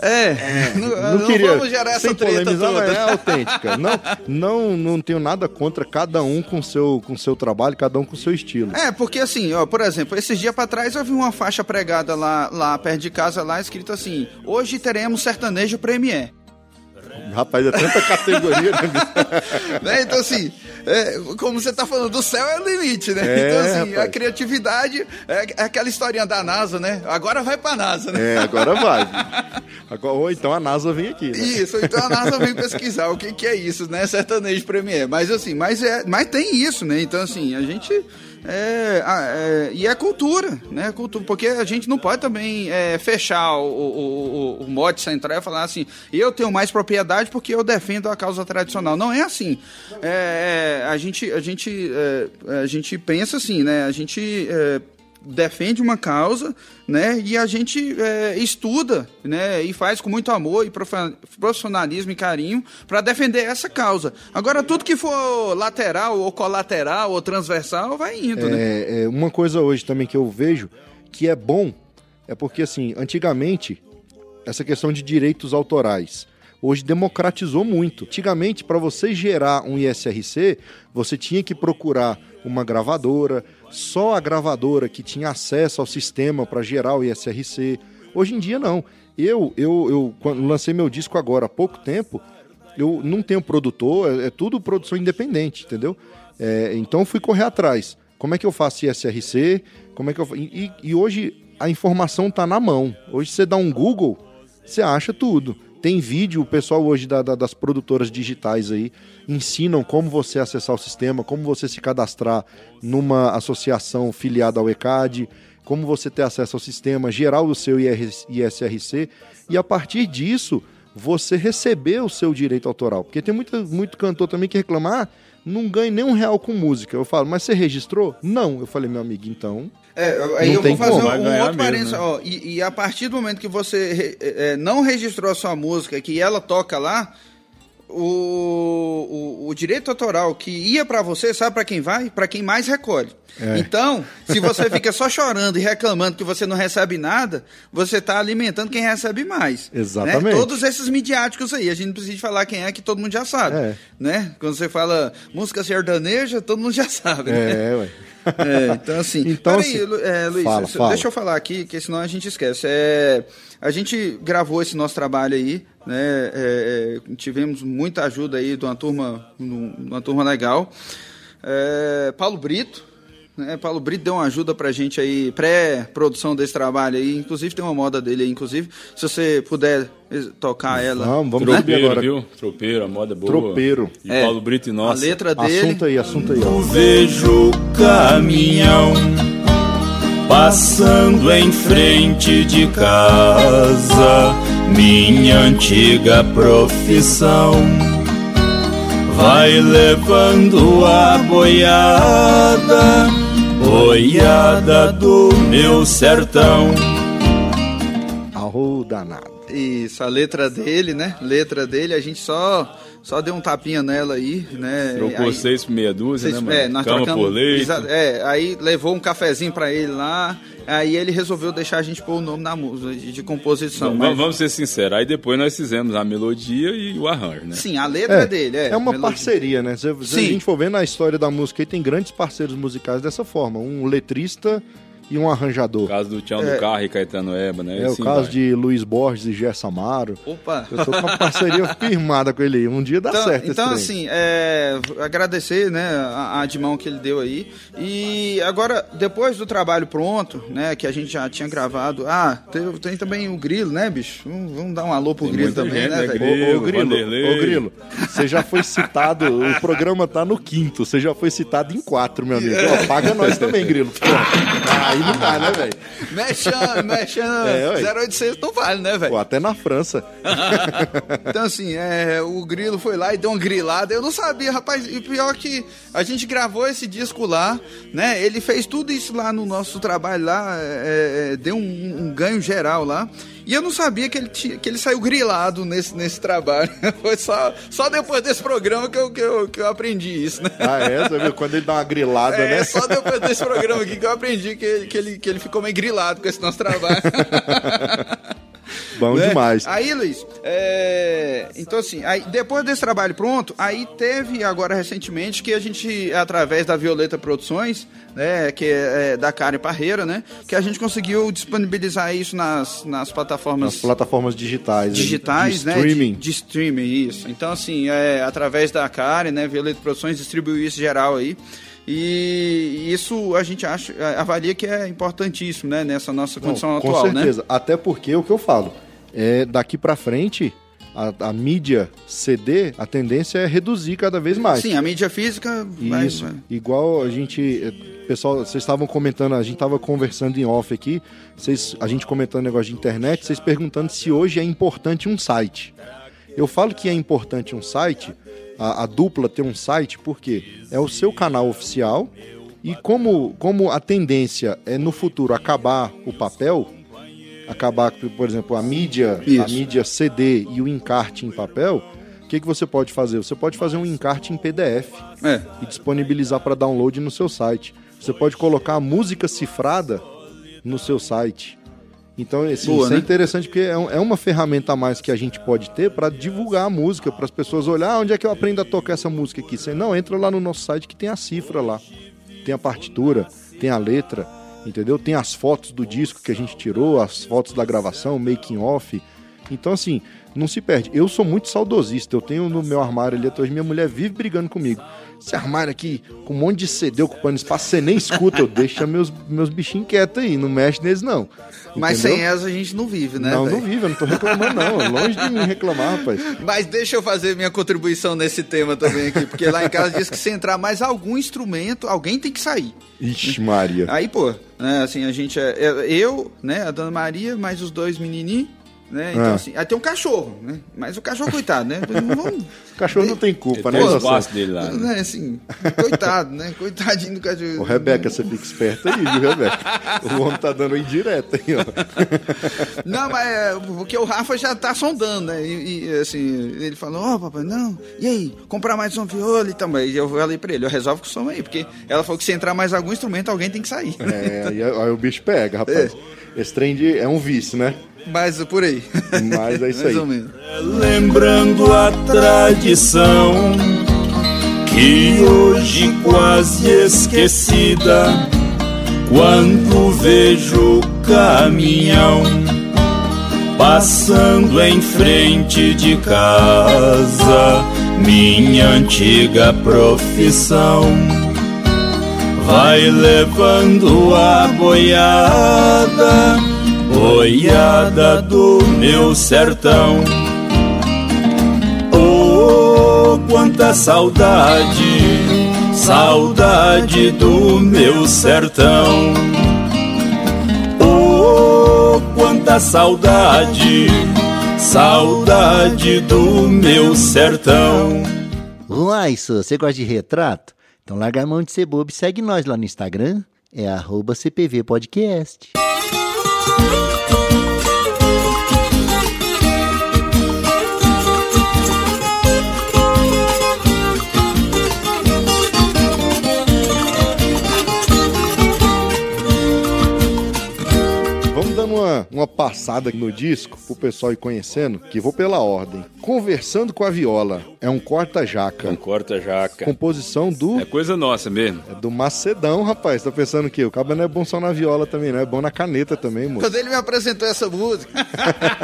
É, é, não, não, não queria, vamos gerar essa treta toda. É autêntica. Não, não, não tenho nada contra cada um com seu, com seu trabalho, cada um com seu estilo. É, porque assim, ó, por exemplo, esses dias para trás eu vi uma faixa pregada lá, lá perto de casa, lá escrito assim: hoje teremos sertanejo Premier. Rapaz, é tanta categoria, né? né? Então, assim, é, como você tá falando, do céu é o limite, né? É, então, assim, rapaz. a criatividade é, é, aquela historinha da NASA, né? Agora vai pra NASA, né? É, agora vai. Agora, ou então a NASA vem aqui. Né? Isso, ou então a NASA vem pesquisar o que, que é isso, né? Sertanejo Premier. Mas, assim, mas, é, mas tem isso, né? Então, assim, a gente é, é, e é cultura, né? Cultura, porque a gente não pode também é, fechar o, o, o, o mote central e falar assim, eu tenho mais propriedade porque eu defendo a causa tradicional. Não é assim. É, é a, gente, a, gente, é, a gente pensa assim, né? A gente defende uma causa, né? E a gente é, estuda, né? E faz com muito amor e profissionalismo e carinho para defender essa causa. Agora tudo que for lateral ou colateral ou transversal vai indo, né? é, né? É, uma coisa hoje também que eu vejo que é bom é porque assim, antigamente essa questão de direitos autorais hoje democratizou muito. Antigamente, para você gerar um ISRC, você tinha que procurar uma gravadora, só a gravadora que tinha acesso ao sistema para gerar o ISRC. Hoje em dia, não. Eu, eu, eu quando lancei meu disco agora há pouco tempo, eu não tenho produtor, é, é tudo produção independente, entendeu? É, então fui correr atrás. Como é que eu faço ISRC? Como é que eu e, e hoje a informação está na mão. Hoje você dá um Google, você acha tudo. Tem vídeo, o pessoal hoje da, da, das produtoras digitais aí ensinam como você acessar o sistema, como você se cadastrar numa associação filiada ao ECAD, como você ter acesso ao sistema, gerar o seu ISRC e a partir disso você receber o seu direito autoral. Porque tem muito, muito cantor também que reclamar, ah, não ganha nem um real com música. Eu falo, mas você registrou? Não. Eu falei, meu amigo, então. É, aí eu vou fazer como, um, um outro parênteses. Né? Ó, e, e, a partir do momento que você é, não registrou a sua música, que ela toca lá, o, o, o direito autoral que ia para você, sabe para quem vai? Para quem mais recolhe. É. Então, se você fica só chorando e reclamando que você não recebe nada, você está alimentando quem recebe mais. Né? Exatamente. Né? Todos esses midiáticos aí, a gente não precisa falar quem é, que todo mundo já sabe. É. Né? Quando você fala música sertaneja, todo mundo já sabe. Né? É, ué. É, então, assim. então, assim, é, Luiz, fala, fala. deixa eu falar aqui, que senão a gente esquece. É, a gente gravou esse nosso trabalho aí, né? É, é, tivemos muita ajuda aí de uma turma, uma turma legal. É, Paulo Brito, né? Paulo Brito deu uma ajuda pra gente aí, pré-produção desse trabalho aí. Inclusive tem uma moda dele aí, inclusive. Se você puder tocar ela. Vamos, vamos né? Tropeiro, agora. viu? Tropeiro, a moda é boa. Tropeiro. E é, Paulo Brito e nossa. A letra dele. Assunto aí, assunto aí. Eu vejo caminhão passando em frente de casa, minha antiga profissão. Vai levando a boiada, boiada do meu sertão. Arro danado. Isso, a letra dele, né? Letra dele, a gente só só deu um tapinha nela aí, né? Trocou aí, seis por meia dúzia, seis, né, mano? É, nós Cama trocamos, por leite. É, aí levou um cafezinho pra ele lá, aí ele resolveu deixar a gente pôr o nome na música, de, de composição. Não, mas... Vamos ser sinceros, aí depois nós fizemos a melodia e o arranjo, né? Sim, a letra é, dele, é. É uma melodia. parceria, né? Se, se a gente for ver na história da música, aí tem grandes parceiros musicais dessa forma. Um letrista e um arranjador. O caso do Tião é, do Carro e Caetano Eba, né? É, assim o caso vai. de Luiz Borges e Gerson Amaro. Opa! Eu tô com uma parceria firmada com ele aí. Um dia dá então, certo Então, assim, é, agradecer né, a, a de mão que ele deu aí. E agora, depois do trabalho pronto, né, que a gente já tinha gravado, ah, tem, tem também o Grilo, né, bicho? Vamos, vamos dar um alô pro tem Grilo também, gente, né, né velho? Ô, Grilo, ô, Grilo, você já foi citado, o programa tá no quinto, você já foi citado em quatro, meu amigo. Ó, paga nós também, Grilo. Aí não dá, né, velho? Mexan, mexan, É, ué. 0800 não vale, né, velho? Até na França. Então, assim, é, o Grilo foi lá e deu uma grilada. Eu não sabia, rapaz. E pior que a gente gravou esse disco lá, né? Ele fez tudo isso lá no nosso trabalho lá, é, é, deu um, um ganho geral lá. E eu não sabia que ele, tinha, que ele saiu grilado nesse, nesse trabalho. Foi só, só depois desse programa que eu, que, eu, que eu aprendi isso, né? Ah, é? Você viu? Quando ele dá uma grilada, É, né? só depois desse programa aqui que eu aprendi que, que, ele, que ele ficou meio grilado com esse nosso trabalho. Bom né? demais. Aí, Luiz, é, então assim, aí, depois desse trabalho pronto, aí teve agora recentemente que a gente, através da Violeta Produções, né, que é, é da Karen Parreira, né, que a gente conseguiu disponibilizar isso nas, nas plataformas Nas plataformas digitais. aí, digitais, de né? streaming. De, de streaming, isso. Então, assim, é, através da Karen, né? Violeta Produções distribuiu isso geral aí. E isso a gente acha, avalia que é importantíssimo, né? Nessa nossa Não, condição com atual, né? certeza. Até porque o que eu falo, é daqui pra frente, a, a mídia CD, a tendência é reduzir cada vez mais. Sim, a mídia física vai, Isso. vai- Igual a gente. eh, Pessoal, vocês estavam comentando, a gente estava conversando em off aqui, vocês, a gente comentando negócio de internet, vocês perguntando se hoje é importante um site. Eu falo que é importante um site, a, a dupla ter um site, porque é o seu canal oficial e como, como a tendência é no futuro acabar o papel, acabar, por exemplo, a mídia, a Isso. mídia CD e o encarte em papel, o que, que você pode fazer? Você pode fazer um encarte em PDF É. e disponibilizar para download no seu site. Você pode colocar a música cifrada no seu site. Então, assim, Boa, isso é né? interessante porque é, um- é uma ferramenta a mais que a gente pode ter para divulgar a música, para as pessoas olhar "Ah, onde é que eu aprendo a tocar essa música aqui. Você não entra lá no nosso site que tem a cifra lá, tem a partitura, tem a letra, entendeu? Tem as fotos do disco que a gente tirou, as fotos da gravação, making off. Então, assim, não se perde. Eu sou muito saudosista. Eu tenho no meu armário ali atrás, minha mulher vive brigando comigo. Esse armário aqui, com um monte de CD ocupando espaço, você nem escuta. Eu deixo meus, meus bichinhos quietos aí, não mexe neles, não. Mas Entendeu? sem essa a gente não vive, né? Não, velho? não vive, eu não tô reclamando, não. É Longe de mim reclamar, rapaz. Mas deixa eu fazer minha contribuição nesse tema também aqui, porque lá em casa diz que se entrar mais algum instrumento, alguém tem que sair. Ixi, Maria. Aí, pô, né, assim, a gente é, é- eu, né, a dona Maria, mais os dois menininhos, né? Então, Ah. assim, aí tem um cachorro, né? Mas o cachorro, coitado, né? Vamos, O cachorro não tem culpa, né, Tem o José? espaço dele lá. né? né, assim, coitado, né? Coitadinho do cachorro. Ô, Rebeca, você fica esperta aí, viu, Rebeca? O homem tá dando indireta aí, ó. Não, mas é, porque o Rafa já tá sondando, né? E, e, assim, ele falou, ó, papai, não, e aí, comprar mais um viola e também. E eu falei pra ele, eu resolvo com o som aí, porque ela falou que se entrar mais algum instrumento, alguém tem que sair. É, aí, aí o bicho pega, rapaz. Esse trem de, é um vício, né? Mas por aí. Mas é isso mais aí. ou menos. Lembrando a tradição que hoje quase esquecida, quando vejo o caminhão passando em frente de casa, minha antiga profissão. Vai levando a boiada, boiada do meu sertão. Oh, quanta saudade, saudade do meu sertão. Oh, quanta saudade, saudade do meu sertão. Uai, só, você gosta de retrato? Então larga a mão de ser bobo e segue nós lá no Instagram. É arroba CPV Podcast. Uma, uma passada no disco pro pessoal ir conhecendo, que vou pela ordem. Conversando com a Viola é um corta-jaca. Um corta-jaca. Composição do, É coisa nossa mesmo. é do Macedão, rapaz. Tá pensando que o cabo não é bom só na viola também, não é bom na caneta também, moço. Quando ele me apresentou essa música,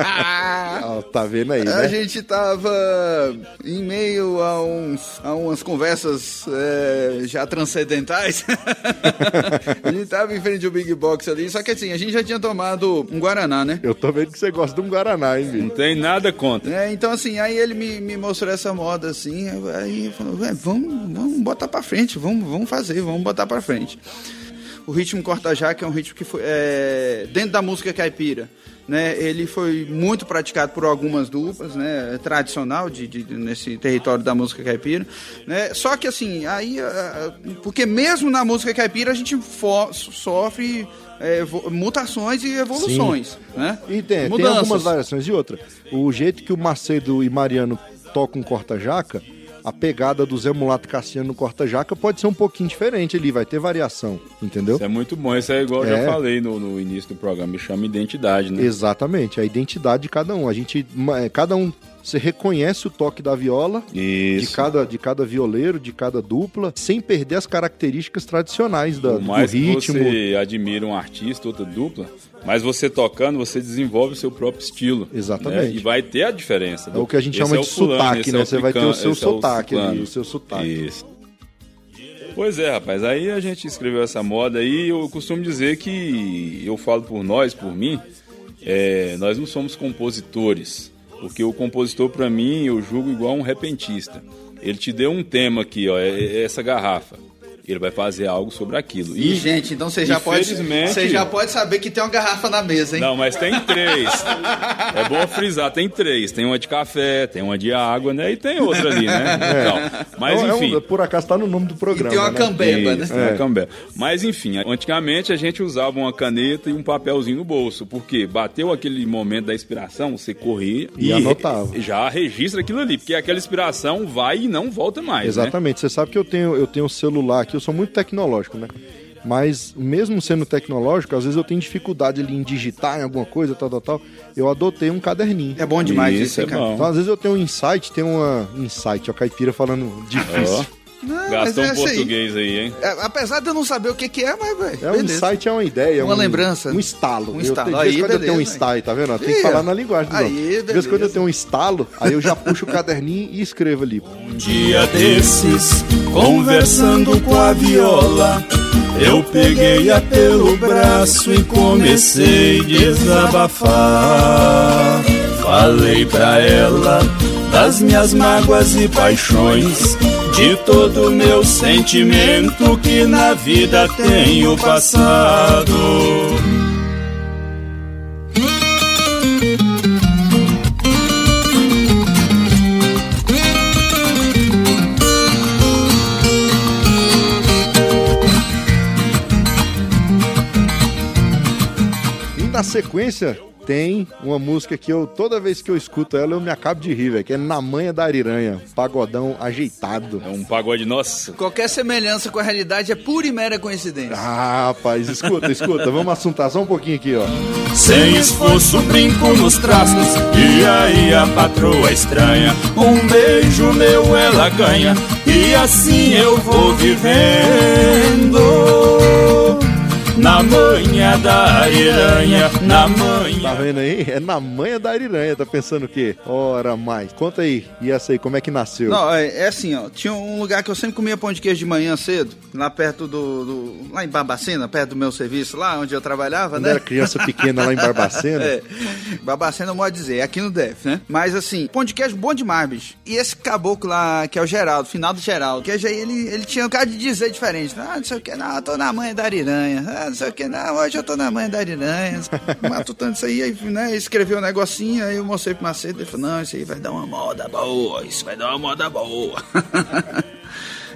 Ah, tá vendo aí, a né? gente tava em meio a, uns, a umas conversas é, já transcendentais. a gente tava em frente ao Big Box ali, só que assim, a gente já tinha tomado um Guaraná, né? Eu tô vendo que você gosta de um Guaraná, hein, Não bicho? tem nada contra. É, então assim, aí ele me, me mostrou essa moda assim, aí ele falou, "Ué, vamos, vamos botar pra frente, vamos, vamos fazer, vamos botar pra frente. o ritmo corta-jaca é um ritmo que foi é, dentro da música caipira. Né, ele foi muito praticado por algumas duplas, né, tradicional de, de, nesse território da música caipira, né, só que assim, aí, porque mesmo na música caipira a gente sofre é, mutações e evoluções, Sim. né? E tem, tem algumas variações e outra. O jeito que o Macedo e Mariano tocam corta-jaca, a pegada do Zé Mulato Cassiano no corta-jaca pode ser um pouquinho diferente ali, vai ter variação, entendeu? Isso é muito bom, isso é igual é. eu já é. falei no, no início do programa, me chama identidade, né? Exatamente, a identidade de cada um. A gente, é, cada um você reconhece o toque da viola Isso. de cada de cada violeiro, de cada dupla, sem perder as características tradicionais da, mais do ritmo. Que você admira um artista, outra dupla, mas você tocando, você desenvolve o seu próprio estilo. Né? Exatamente. Né? E vai ter a diferença. É o que a gente chama é de fulano, sotaque, né? É você vai ter o seu sotaque é ali, o seu sotaque. Isso. Pois é, rapaz. Aí a gente escreveu essa moda aí. Eu costumo dizer que eu falo por nós, por mim, é, nós não somos compositores. Porque o compositor, para mim, eu julgo igual um repentista. Ele te deu um tema aqui, ó, é, é essa garrafa ele vai fazer algo sobre aquilo. E, e gente, então você já pode você já pode saber que tem uma garrafa na mesa, hein? Não, mas tem três. é bom frisar, tem três. Tem uma de café, tem uma de água, né? E tem outra ali, né? É. Então, mas enfim. É um, por acaso tá no nome do programa. E tem uma né? cambeba, né? Isso, né? É. Uma cambeba. Mas enfim, antigamente a gente usava uma caneta e um papelzinho no bolso, porque bateu aquele momento da inspiração, você corria e, e anotava. Já registra aquilo ali, porque aquela inspiração vai e não volta mais. Né? Exatamente. Né? Você sabe que eu tenho eu tenho um celular aqui eu sou muito tecnológico, né? Mas mesmo sendo tecnológico, às vezes eu tenho dificuldade ali em digitar em alguma coisa, tal, tal, tal. Eu adotei um caderninho. É bom demais isso, isso é cara. Então, às vezes eu tenho um insight, tem uma insight, a caipira falando difícil. Oh. Não, Gastou um é português aí, hein? É, apesar de eu não saber o que, que é, mas, velho. É um insight, é uma ideia. Uma um, lembrança. Um estalo. Um estalo. Eu, aí, quando beleza, eu tenho um insight, tá vendo? Tem que falar na linguagem aí, De vez quando eu tenho um estalo, aí eu já puxo o caderninho e escrevo ali. Um dia desses, conversando com a viola, eu peguei-a pelo braço e comecei a desabafar. Falei pra ela das minhas mágoas e paixões de todo meu sentimento que na vida tenho passado. E na sequência, tem uma música que eu, toda vez que eu escuto ela, eu me acabo de rir, velho, que é Na Manha da Ariranha. Pagodão ajeitado. É um pagode nosso. Qualquer semelhança com a realidade é pura e mera coincidência. Ah, rapaz, escuta, escuta. Vamos assuntar só um pouquinho aqui, ó. Sem esforço, brinco nos traços. E aí a patroa estranha. Um beijo meu ela ganha. E assim eu vou vivendo. Na manha da ariranha, na manha. Tá vendo aí? É na manha da ariranha. Tá pensando o quê? Ora mais. Conta aí. E essa aí, como é que nasceu? Não, é, é assim, ó. Tinha um lugar que eu sempre comia pão de queijo de manhã cedo, lá perto do. do lá em Barbacena, perto do meu serviço, lá onde eu trabalhava, Quando né? era criança pequena lá em Barbacena. é. Barbacena, eu modo dizer, é aqui no DF, né? Mas assim, pão de queijo bom demais, bicho. E esse caboclo lá, que é o Geraldo, final do Geraldo, que aí ele, ele tinha um cara de dizer diferente. Ah, não sei o que, não, eu tô na manha da ariranha. Ah, não sei o que, não, hoje eu tô na manha da ariranha. Matutando isso aí, aí né, escreveu um negocinho, aí eu mostrei pro Macedo, ele falou, não, isso aí vai dar uma moda boa, isso vai dar uma moda boa.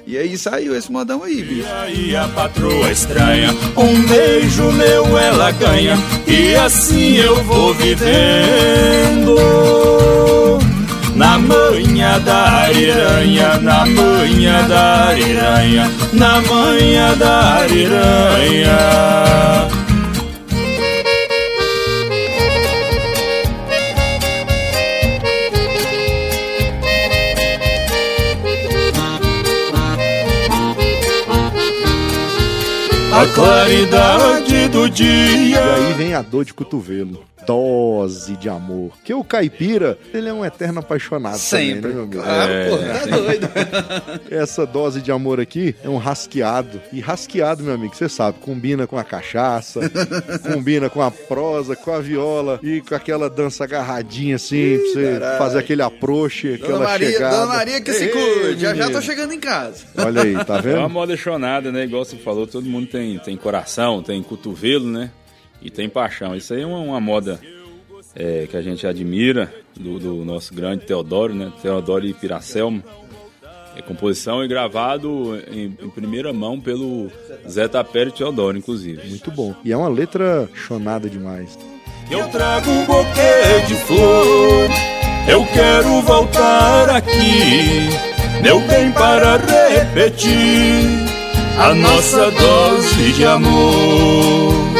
E aí saiu esse modão aí, bicho. E aí a patroa estranha, um beijo meu ela ganha, e assim eu vou vivendo. Na manha da ariranha, na manha da ariranha, na manha da ariranha. a claridade do dia. E aí vem a dor de cotovelo. Dose de Amor. Que o caipira, ele é um eterno apaixonado Sempre. também, né, meu amigo? Claro, É, pô, tá doido. Essa dose de amor aqui é um rasqueado. E rasqueado, meu amigo, você sabe, combina com a cachaça, combina com a prosa, com a viola e com aquela dança agarradinha assim, pra você caralho. fazer aquele aproche, Dona aquela Maria, chegada. Dona Maria que se Ei, cuide. Já já tô chegando em casa. Olha aí, tá É uma vendo? moda chonada, né? Igual você falou, todo mundo tem, tem coração, tem cotovelo, né? E tem paixão. Isso aí é uma, uma moda é, que a gente admira do, do nosso grande Teodoro, né? Teodoro e Piracelmo. É composição e gravado em, em primeira mão pelo Zé Tapera e Teodoro, inclusive. Muito bom. E é uma letra chonada demais. Eu trago um buquê de flor. Eu quero voltar aqui, meu bem, para repetir a nossa dose de amor.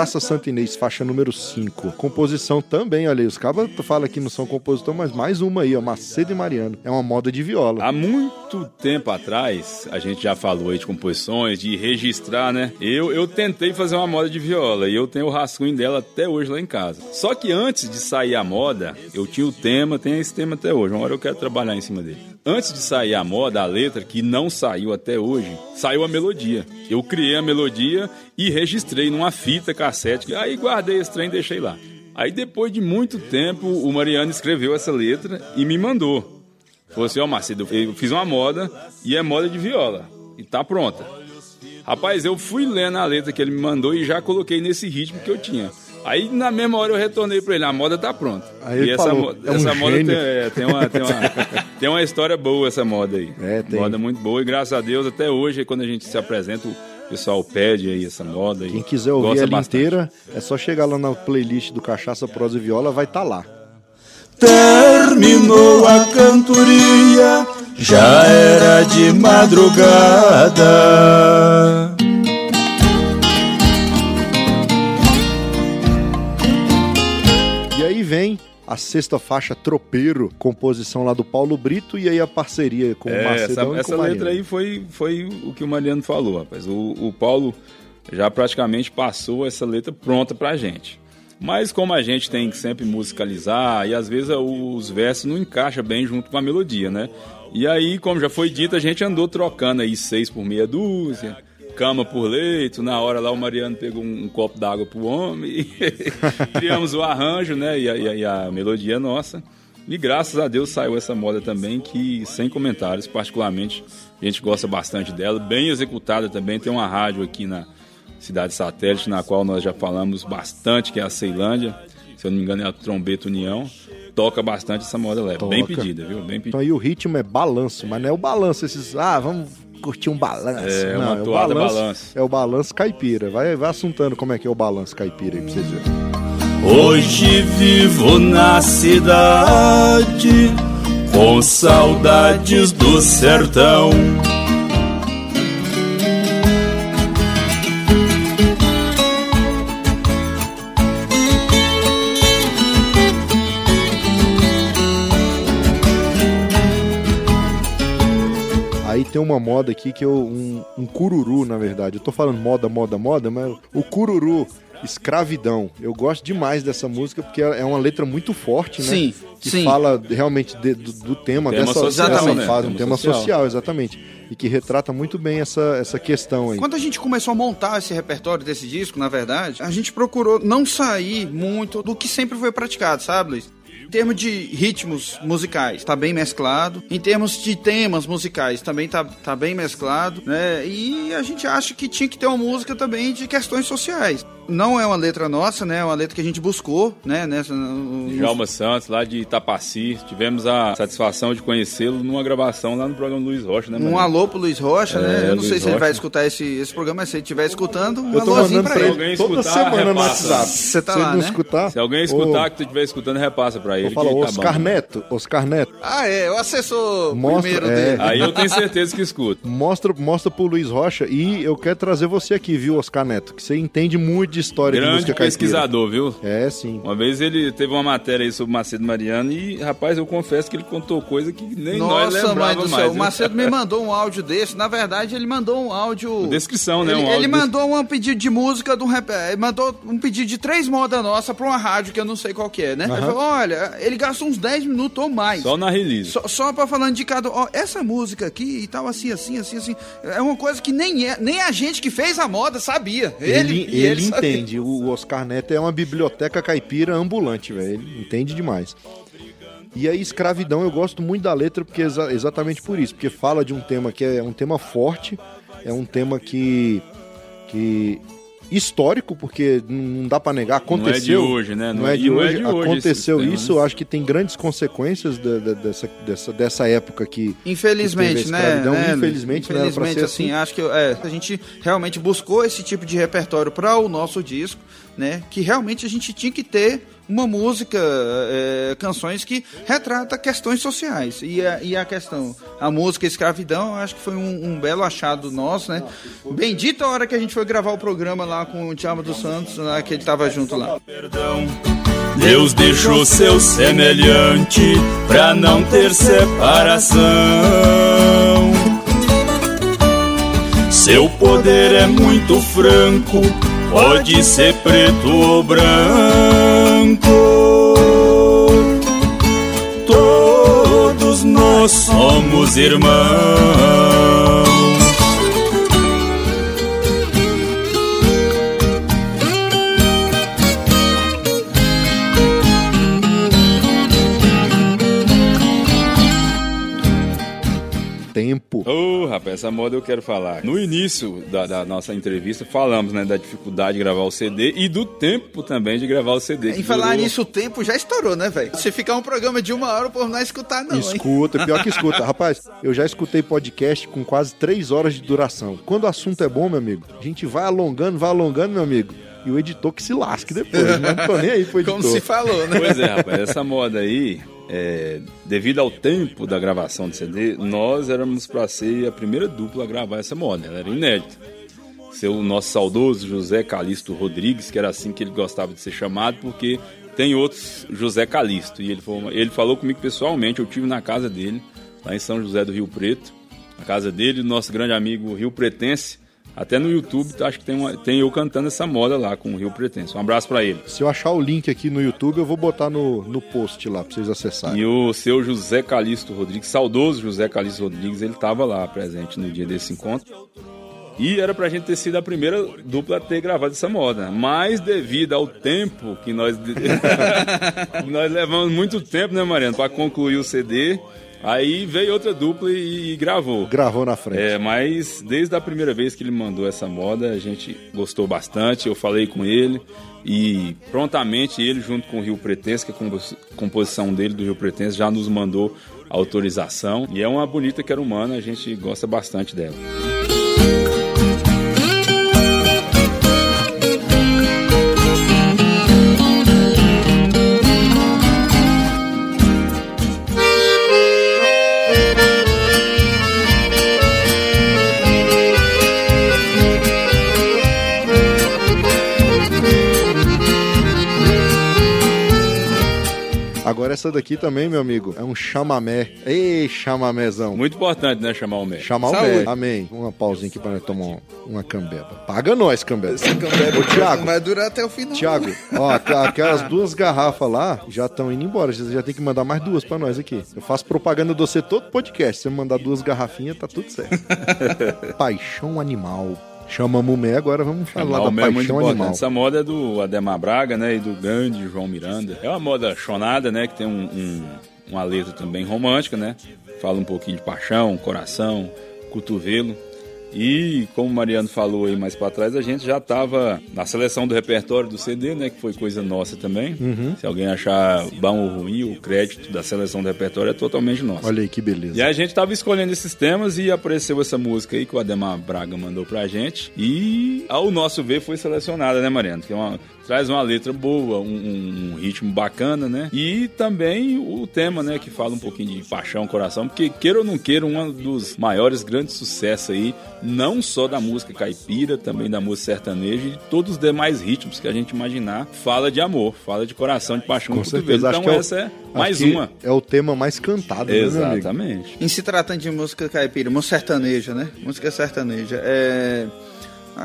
Praça Santa Inês, faixa número 5. Composição também, olha aí, os cabas falam que não são compositor, mas mais uma aí, ó, Macedo e Mariano. É uma moda de viola. Há muito tempo atrás, a gente já falou aí de composições, de registrar, né? Eu, eu tentei fazer uma moda de viola e eu tenho o rascunho dela até hoje lá em casa. Só que antes de sair a moda, eu tinha o tema, tenho esse tema até hoje. Uma hora eu quero trabalhar em cima dele. Antes de sair a moda, a letra, que não saiu até hoje, saiu a melodia. Eu criei a melodia e registrei numa fita cassete. Aí guardei esse trem e deixei lá. Aí depois de muito tempo, o Mariano escreveu essa letra e me mandou. Falou assim, ó Macedo, eu fiz uma moda e é moda de viola. E tá pronta. Rapaz, eu fui lendo a letra que ele me mandou e já coloquei nesse ritmo que eu tinha. Aí na mesma hora eu retornei pra ele, a moda tá pronta. Aí e essa, falou, mo- "É um essa moda tem, gênio." é, tem uma, tem, uma, tem uma história boa essa moda aí. É, tem. Moda muito boa e graças a Deus até hoje, quando a gente se apresenta, pessoal pede aí essa moda. Quem quiser ouvir ela bastante. inteira, é só chegar lá na playlist do Cachaça, Prosa e Viola, vai estar tá lá. Terminou a cantoria, já era de madrugada. A sexta faixa Tropeiro, composição lá do Paulo Brito, e aí a parceria com o É, essa, e com essa Mariano. letra aí foi, foi o que o Mariano falou, rapaz. O, o Paulo já praticamente passou essa letra pronta pra gente. Mas como a gente tem que sempre musicalizar, e às vezes os versos não encaixam bem junto com a melodia, né? E aí, como já foi dito, a gente andou trocando aí seis por meia dúzia, cama por leito. Na hora lá o Mariano pegou um, um copo d'água pro homem e criamos o arranjo, né? E a, e a- e a melodia nossa. E graças a Deus saiu essa moda também, que sem comentários, particularmente, a gente gosta bastante dela, bem executada também. Tem uma rádio aqui na cidade satélite, na qual nós já falamos bastante, que é a Ceilândia. Se eu não me engano, é a Trombeta União. Toca bastante essa moda lá. É bem Toca. pedida, viu? Bem pedida. Então aí o ritmo é balanço, mas não é o balanço, esses, ah, vamos curtir um balanço. É, não, uma o toada balanço. É o balanço caipira. Vai, vai assuntando como é que é o balanço caipira aí pra vocês verem. Hoje vivo na cidade com saudades do sertão. Tem uma moda aqui que eu. Um, um cururu, na verdade. Eu tô falando moda, moda, moda, mas o cururu, escravidão. Eu gosto demais dessa música porque é uma letra muito forte, né? Sim, Que sim. fala realmente de- do, do tema, Tema dessa, social, dessa né? fase, um Tema tema social. social. exatamente. E que retrata muito bem essa, essa questão aí. Quando a gente começou a montar esse repertório desse disco, na verdade, a gente procurou não sair muito do que sempre foi praticado, sabe, Luiz? Em termos de ritmos musicais, tá bem mesclado. Em termos de temas musicais, também tá, tá bem mesclado, né? E a gente acha que tinha que ter uma música também de questões sociais. Não é uma letra nossa, né? É uma letra que a gente buscou, né? Nessa, no- Djalma Santos, lá de Itapaci. Tivemos a satisfação de conhecê-lo numa gravação lá no programa Luiz Rocha, né, Um alô pro Luiz Rocha, É, né? Eu não Luiz sei se ele vai Rocha. escutar esse, esse programa, mas se ele estiver escutando, um Eu tô alôzinho mandando pra pra ele. Alguém toda escutar, semana no repassa. WhatsApp. Você tá Se lá, né? escutar. Se alguém ô, escutar, que tu estiver escutando, repassa pra ele. Eu falo, tá Oscar bom. Neto, Oscar Neto, Ah, é, o assessor Mostra- primeiro é. dele. Aí eu tenho certeza que escuta. mostra, mostra pro Luiz Rocha e eu quero trazer você aqui, viu, Oscar Neto? Que você entende muito de de história de Grande música caipira. pesquisador, viu? É, sim. Uma vez ele teve uma matéria aí sobre Macedo Mariano e, rapaz, eu confesso que ele contou coisa que nem nós Nossa, mãe lembrava do mais. céu. O? Macedo me mandou um áudio desse. Na verdade, ele mandou um áudio. Descrição, né? Ele, Um áudio ele des- mandou um pedido de música de um rap... Ele mandou um pedido de três modas nossa pra uma rádio que eu não sei qual que é, né? Ele falou: olha, ele gastou uns 10 minutos ou mais. Só na release. Só, só pra falando de cada. Ó, essa música aqui e tal, assim, assim, assim, assim. É uma coisa que nem, é, nem a gente que fez a moda sabia. Ele, ele, sabia. entende. O Oscar Neto é uma biblioteca caipira ambulante, velho. Ele entende demais. E aí, escravidão, eu gosto muito da letra porque exa- exatamente por isso. Porque fala de um tema que é um tema forte, é um tema que. que histórico, porque não dá pra negar, Não é de aconteceu. hoje, né? Não é de e hoje, esse aconteceu sistema, isso, né? acho que tem grandes consequências da- da- dessa, dessa, dessa época que. Infelizmente, que teve a né? né? Infelizmente, não era pra Infelizmente, ser assim, assim. acho que é, a gente realmente buscou esse tipo de repertório para o nosso disco, né? Que realmente a gente tinha que ter uma música, é, canções que retrata questões sociais. E a, e a questão, a música escravidão, acho que foi um, um belo achado nosso, né? Bendita a hora que a gente foi gravar o programa lá com o Tiago dos Santos, lá, que ele tava junto lá. perdão. Deus deixou seu semelhante pra não ter separação. Seu poder é muito franco, pode ser preto ou branco. Todos nós somos irmãos. Tempo. Ô, rapaz, essa moda eu quero falar. No início da, da nossa entrevista, falamos, né, da dificuldade de gravar o CD e do tempo também de gravar o CD. Em falar durou- nisso, o tempo já estourou, né, velho? Se ficar um programa de uma hora, o povo não vai escutar, não, hein? Escuta, pior que escuta. Rapaz, eu já escutei podcast com quase três horas de duração. Quando o assunto é bom, meu amigo, a gente vai alongando, vai alongando, meu amigo. E o editor que se lasque depois. Não tô nem aí pro editor. Como se falou, né? Pois é, rapaz, essa moda aí, é, devido ao tempo da gravação do CD, nós éramos pra ser a primeira dupla a gravar essa moda, ela era inédita. Ser o nosso saudoso José Calixto Rodrigues, que era assim que ele gostava de ser chamado, porque tem outros José Calixto. E ele falou, ele falou comigo pessoalmente, eu tive na casa dele, lá em São José do Rio Preto, na casa dele, nosso grande amigo Rio Pretense. Até no YouTube, acho que tem, uma- tem eu cantando essa moda lá com o Rio Pretense. Um abraço pra ele. Se eu achar o link aqui no YouTube, eu vou botar no, no post lá pra vocês acessarem. E o seu José Calixto Rodrigues, saudoso José Calixto Rodrigues, ele estava lá presente no dia desse encontro. E era pra gente ter sido a primeira dupla a ter gravado essa moda. Mas devido ao tempo que nós. nós levamos muito tempo, né, Mariano, pra concluir o CD. Aí veio outra dupla e, e gravou. Gravou na frente. É, mas desde a primeira vez que ele mandou essa moda, a gente gostou bastante. Eu falei com ele e prontamente ele, junto com o Rio Pretense, que é a compos- composição dele do Rio Pretense, já nos mandou autorização. E é uma bonita que era humana, a gente gosta bastante dela. Agora essa daqui também, meu amigo, é um chamamé. Ei, chamamézão. Muito importante, né, chamar o médico. Chamar o Saúde. Mé. Amém. Uma pausinha aqui pra nós tomar uma, cambeba. Paga nós, cambeba. Cambé Ô, Thiago. vai durar até o final. Tiago, ó, aqu- aquelas duas garrafas lá já estão indo embora. Você já tem que mandar mais duas pra nós aqui. Eu faço propaganda de você todo podcast. Se você mandar duas garrafinhas, tá tudo certo. paixão animal. Chamamos o Mé, agora vamos falar Chamar da o Mé é muito paixão animal. Essa moda é do Ademar Braga, né? E do grande João Miranda. É uma moda chonada, né? Que tem um, um- uma letra também romântica, né? Fala um pouquinho de paixão, coração, cotovelo. E como o Mariano falou aí mais pra trás, a gente já tava na seleção do repertório do CD, né? Que foi coisa nossa também. Uhum. Se alguém achar bom ou ruim, o crédito da seleção do repertório é totalmente nosso. Olha aí que beleza. E a gente tava escolhendo esses temas e apareceu essa música aí que o Ademar Braga mandou pra gente. E ao nosso ver foi selecionada, né, Mariano? Que é uma, traz uma letra boa, um, um- um ritmo bacana, né? E também o tema, né, que fala um pouquinho de paixão, coração, porque queira ou não queira, um dos maiores grandes sucessos aí não só da música caipira, também da música sertaneja e de todos os demais ritmos que a gente imaginar. Fala de amor, fala de coração, de paixão, Com certeza. Então que é o- essa é Acho mais uma. É o tema mais cantado, né, meu amigo? Exatamente. Em se tratando de música caipira, música sertaneja, né? Música sertaneja. É.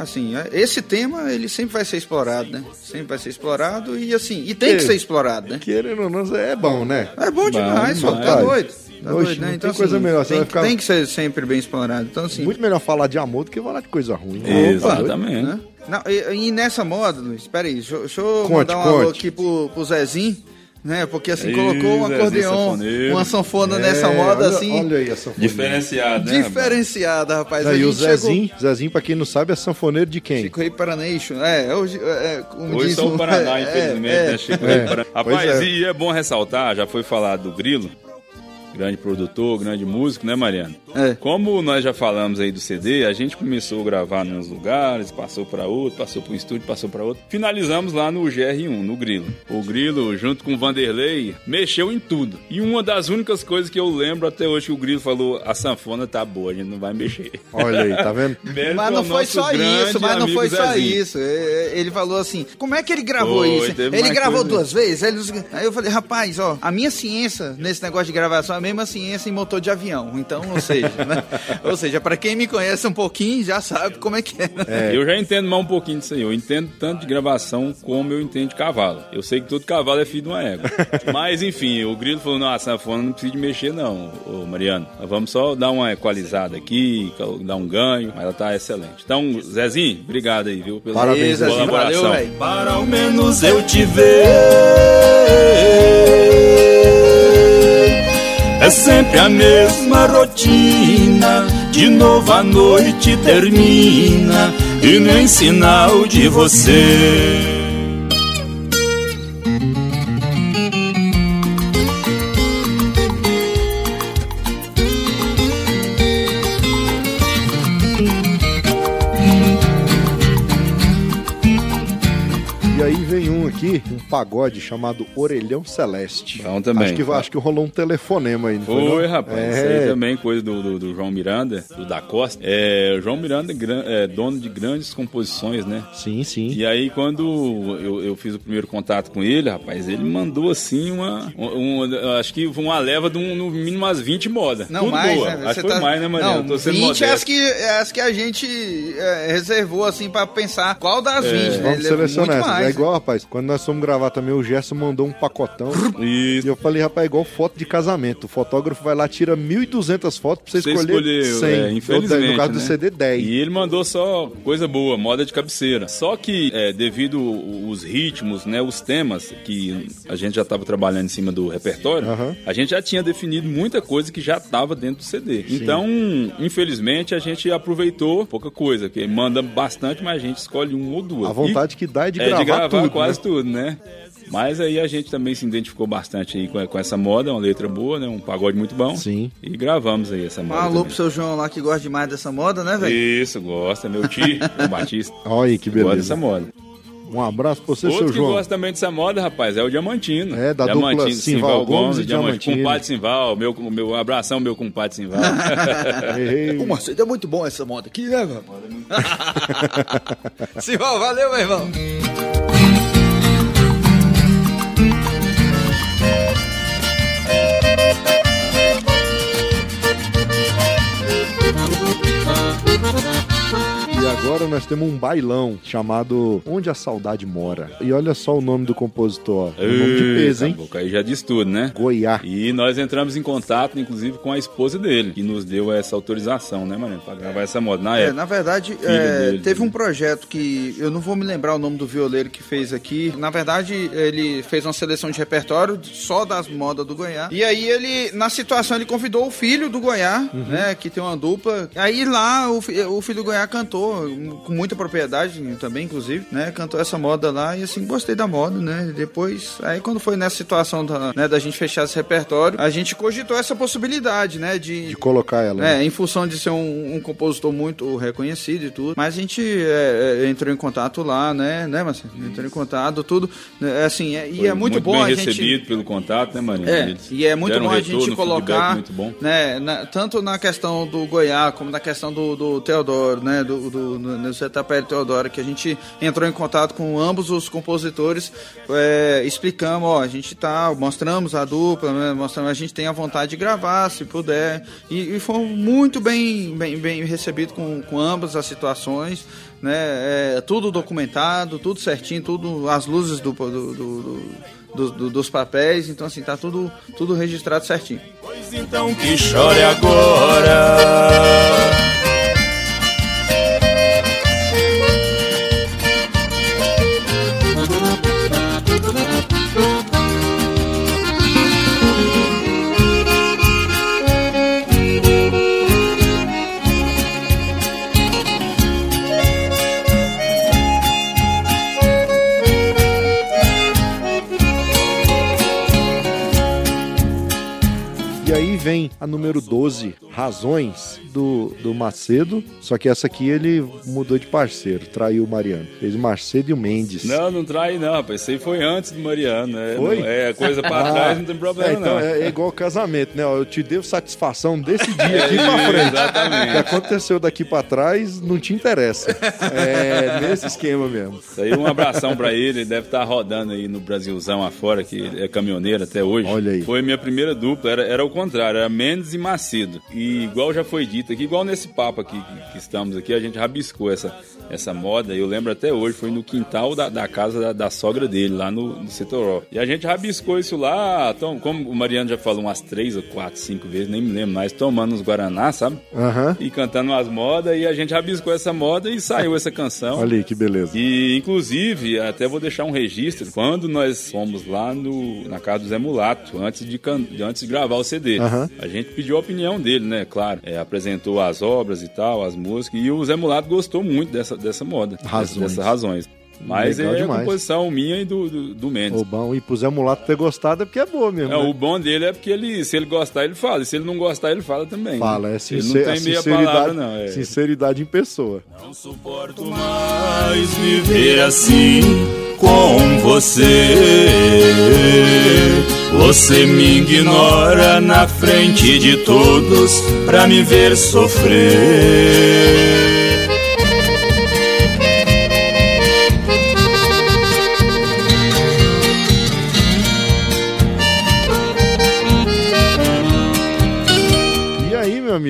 Assim, é- esse tema ele sempre vai ser explorado, né? Sempre vai ser explorado e assim, e tem que ser explorado, né? Querendo ou não, é bom, né? É bom demais, demais. tá doido. Tá Oxe, doido, né? Então, tem coisa assim, melhor, você Tem, vai que- ficar- tem que ser sempre bem explorado. Então, assim. Muito melhor falar de amor do que falar de coisa ruim. né? Exatamente. né? Não, e, e nessa moda, Luiz, espera aí, deixa, eu- deixa eu Conte, mandar um alô conte. aqui pro, pro Zezinho, né? Porque assim, Ih, colocou um Zezinho acordeon, sanfoneiro. uma sanfona É, nessa moda, olha, assim, Olha aí a sanfoneira. Diferenciado, né? diferenciada, rapaz. Aí, A o gente chegou- Zezinho, Zezinho, pra quem não sabe, é sanfoneiro de quem? Chico Rei Paranation, é, hoje, é, como Hoje diz só o Paraná, é, infelizmente, é, né? Chico É. Rei Paraná. Rapaz, é. e é bom ressaltar, já foi falado do Grilo, grande produtor, grande músico, né, Mariano? É. Como nós já falamos aí do CD, a gente começou a gravar nos lugares, passou para outro, passou para um estúdio, passou para outro. Finalizamos lá no GR1, no Grilo. O Grilo, junto com o Vanderlei, mexeu em tudo. E uma das únicas coisas que eu lembro até hoje que o Grilo falou, a sanfona tá boa, a gente não vai mexer. Olha aí, tá vendo? Mas não foi só isso, mas não foi só Zezinho. isso. É, é, Ele falou assim: como é que ele gravou Foi, isso? Ele gravou coisa. duas vezes? Aí eu falei, rapaz, ó, a minha ciência nesse negócio de gravação é mesma ciência em motor de avião. Então, ou seja, né? Ou seja, pra quem me conhece um pouquinho, já sabe como é que é. né? Eu já entendo mais um pouquinho disso aí. Eu entendo tanto de gravação como eu entendo de cavalo. Eu sei que todo cavalo é filho de uma égua. Mas, enfim, o Grilo falou, não, a sanfona não precisa de mexer não, ô Mariano. Nós vamos só dar uma equalizada aqui, dar um ganho, mas ela tá excelente. Então, Zezinho, obrigado aí, viu? Pela Parabéns, Zezinho. valeu, para ao menos eu te ver. É sempre a mesma rotina, de novo a noite termina e nem sinal de você. Aí vem um aqui, um pagode chamado Orelhão Celeste. Bom também. Acho que, acho que rolou um telefonema aí, não foi? Foi, não? rapaz. É. Isso aí também, coisa do, do- do João Miranda, do Da Costa. É, o João Miranda é, é dono de grandes composições, né? Sim, sim. E aí, quando eu, eu fiz o primeiro contato com ele, rapaz, ele mandou assim uma. um- um- acho que uma leva de um, no mínimo umas 20 modas. Não, Tudo mais, boa. né? Acho que foi tá- mais, né, Mariana? Não, Tô sendo 20 é modesto. as que, é as que a gente é, reservou, assim, pra pensar qual das 20, né? Vamos Ele é selecionar muito essas. mais, É né? Igual, rapaz, quando nós fomos gravar também, o Gerson mandou um pacotão. E Isso. eu falei, rapaz, é igual foto de casamento. O fotógrafo vai lá, tira 1.200 fotos pra você, Você escolher escolheu, 100. é, infelizmente. No caso do né? CD, 10. E ele mandou só coisa boa, moda de cabeceira. Só que, é, devido os ritmos, né, os temas que a gente já estava trabalhando em cima do repertório, Aham. a gente já tinha definido muita coisa que já estava dentro do CD. Então, infelizmente, a gente aproveitou pouca coisa, que manda bastante, mas a gente escolhe um ou duas. A vontade que dá é de é gravar, de gravar tudo. quase né? tudo, né? Mas aí a gente também se identificou bastante aí com, com essa moda, uma letra boa, né? Um pagode muito bom. Sim. E gravamos aí essa Um moda. alô também. pro seu João lá que gosta demais dessa moda, né, velho? Isso, gosta. Meu tio, o Batista. Olha aí que Gosta beleza. dessa moda. Um abraço pra você, Outro seu que João. gosta também dessa moda, rapaz, é o Diamantino. É, da Diamantino, dupla Simval Gomes e Diamantino. Compadre Simval, meu, meu abração, meu compadre Simval. O Marcelo é muito bom essa moda aqui, né, velho? Simão, valeu, meu irmão. Agora nós temos um bailão chamado Onde a Saudade Mora. E olha só o nome do compositor. É um nome de peso, hein? Boca, Aí já diz tudo, né? Goiá. E nós entramos em contato, inclusive, com a esposa dele, que nos deu essa autorização, né, Mariano, pra gravar essa moda na É, época. na verdade, é, dele, teve né? um projeto que eu não vou me lembrar o nome do violeiro que fez aqui. Na verdade, ele fez uma seleção de repertório só das modas do Goiás. E aí ele, na situação, ele convidou o filho do Goiás, Uhum. né, que tem uma dupla. Aí lá o, o filho do Goiás cantou, com muita propriedade também, inclusive, né? Cantou essa moda lá e assim, gostei da moda, né? Depois, aí quando foi nessa situação da, né, da gente fechar esse repertório, a gente cogitou essa possibilidade, né? De, De colocar ela. né? é, em função de ser um, um compositor muito reconhecido e tudo. Mas a gente é, é, entrou em contato lá, né, né, Marcelo? Entrou em contato, tudo. É, assim, é- e é muito, bom bem a gente. recebido pelo contato, né, Marinho? É, e é muito bom a retorno, gente um colocar, muito bom. né, na- tanto na questão do Goiás, como na questão do, do Teodoro, né, do, do, Zé Tapera e Teodoro, que a gente entrou em contato com ambos os compositores, é, explicamos, ó, a gente tá, mostramos a dupla, né, mostramos, a gente tem a vontade de gravar, se puder, e, e foi muito bem, bem, bem recebido com, com ambas as situações, né, é, tudo documentado, tudo certinho, tudo, as luzes do- do- do- do- dos papéis, então assim, tá tudo, tudo registrado certinho. Pois então que chore agora. Vem a número 12, Razões, do, do Macedo. Só que essa aqui ele mudou de parceiro, traiu o Mariano. Fez o Macedo e o Mendes. Não, não trai não, rapaz. Isso aí foi antes do Mariano. né? Foi? Não- É, coisa pra Ah, trás não tem problema, é, então não. é, é igual casamento, né? Eu te devo satisfação desse dia aqui pra frente. Exatamente. O que aconteceu daqui pra trás não te interessa. É nesse esquema mesmo. Isso aí, um abração pra ele. Ele deve estar rodando aí no Brasilzão afora, que é caminhoneiro até hoje. Olha aí. Foi minha primeira dupla, era, era o contrário, era Mendes e Macedo. E igual já foi dito aqui, igual nesse papo aqui que, que estamos aqui, a gente rabiscou essa, essa moda. Eu lembro até hoje, foi no quintal da, da casa da, da sogra dele, lá no, no Setoró. E a gente rabiscou isso lá, então, como o Mariano já falou umas três ou quatro, cinco vezes, nem me lembro mais, tomando uns Guaraná, sabe? Aham. E cantando umas modas, e a gente rabiscou essa moda e saiu essa canção. Olha aí que beleza. E, inclusive, até vou deixar um registro. Quando nós fomos lá no, na casa do Zé Mulato, antes de, antes de gravar o CD, A gente pediu a opinião dele, né? Claro. É, apresentou as obras e tal, as músicas. E o Zé Mulato gostou muito dessa, dessa moda. Razões. Dessas razões. Mas Legal é a demais. composição minha e do, do, do Mendes. O bom, e Zé Mulato ter gostado é porque é boa mesmo. É, né? o bom dele é porque ele, se ele gostar, ele fala. E se ele não gostar, ele fala também. Fala, é Ele sincer, não a tem meia sinceridade, palavra, não. É. sinceridade em pessoa. Não suporto mais viver assim com você. Você me ignora na frente de todos pra me ver sofrer.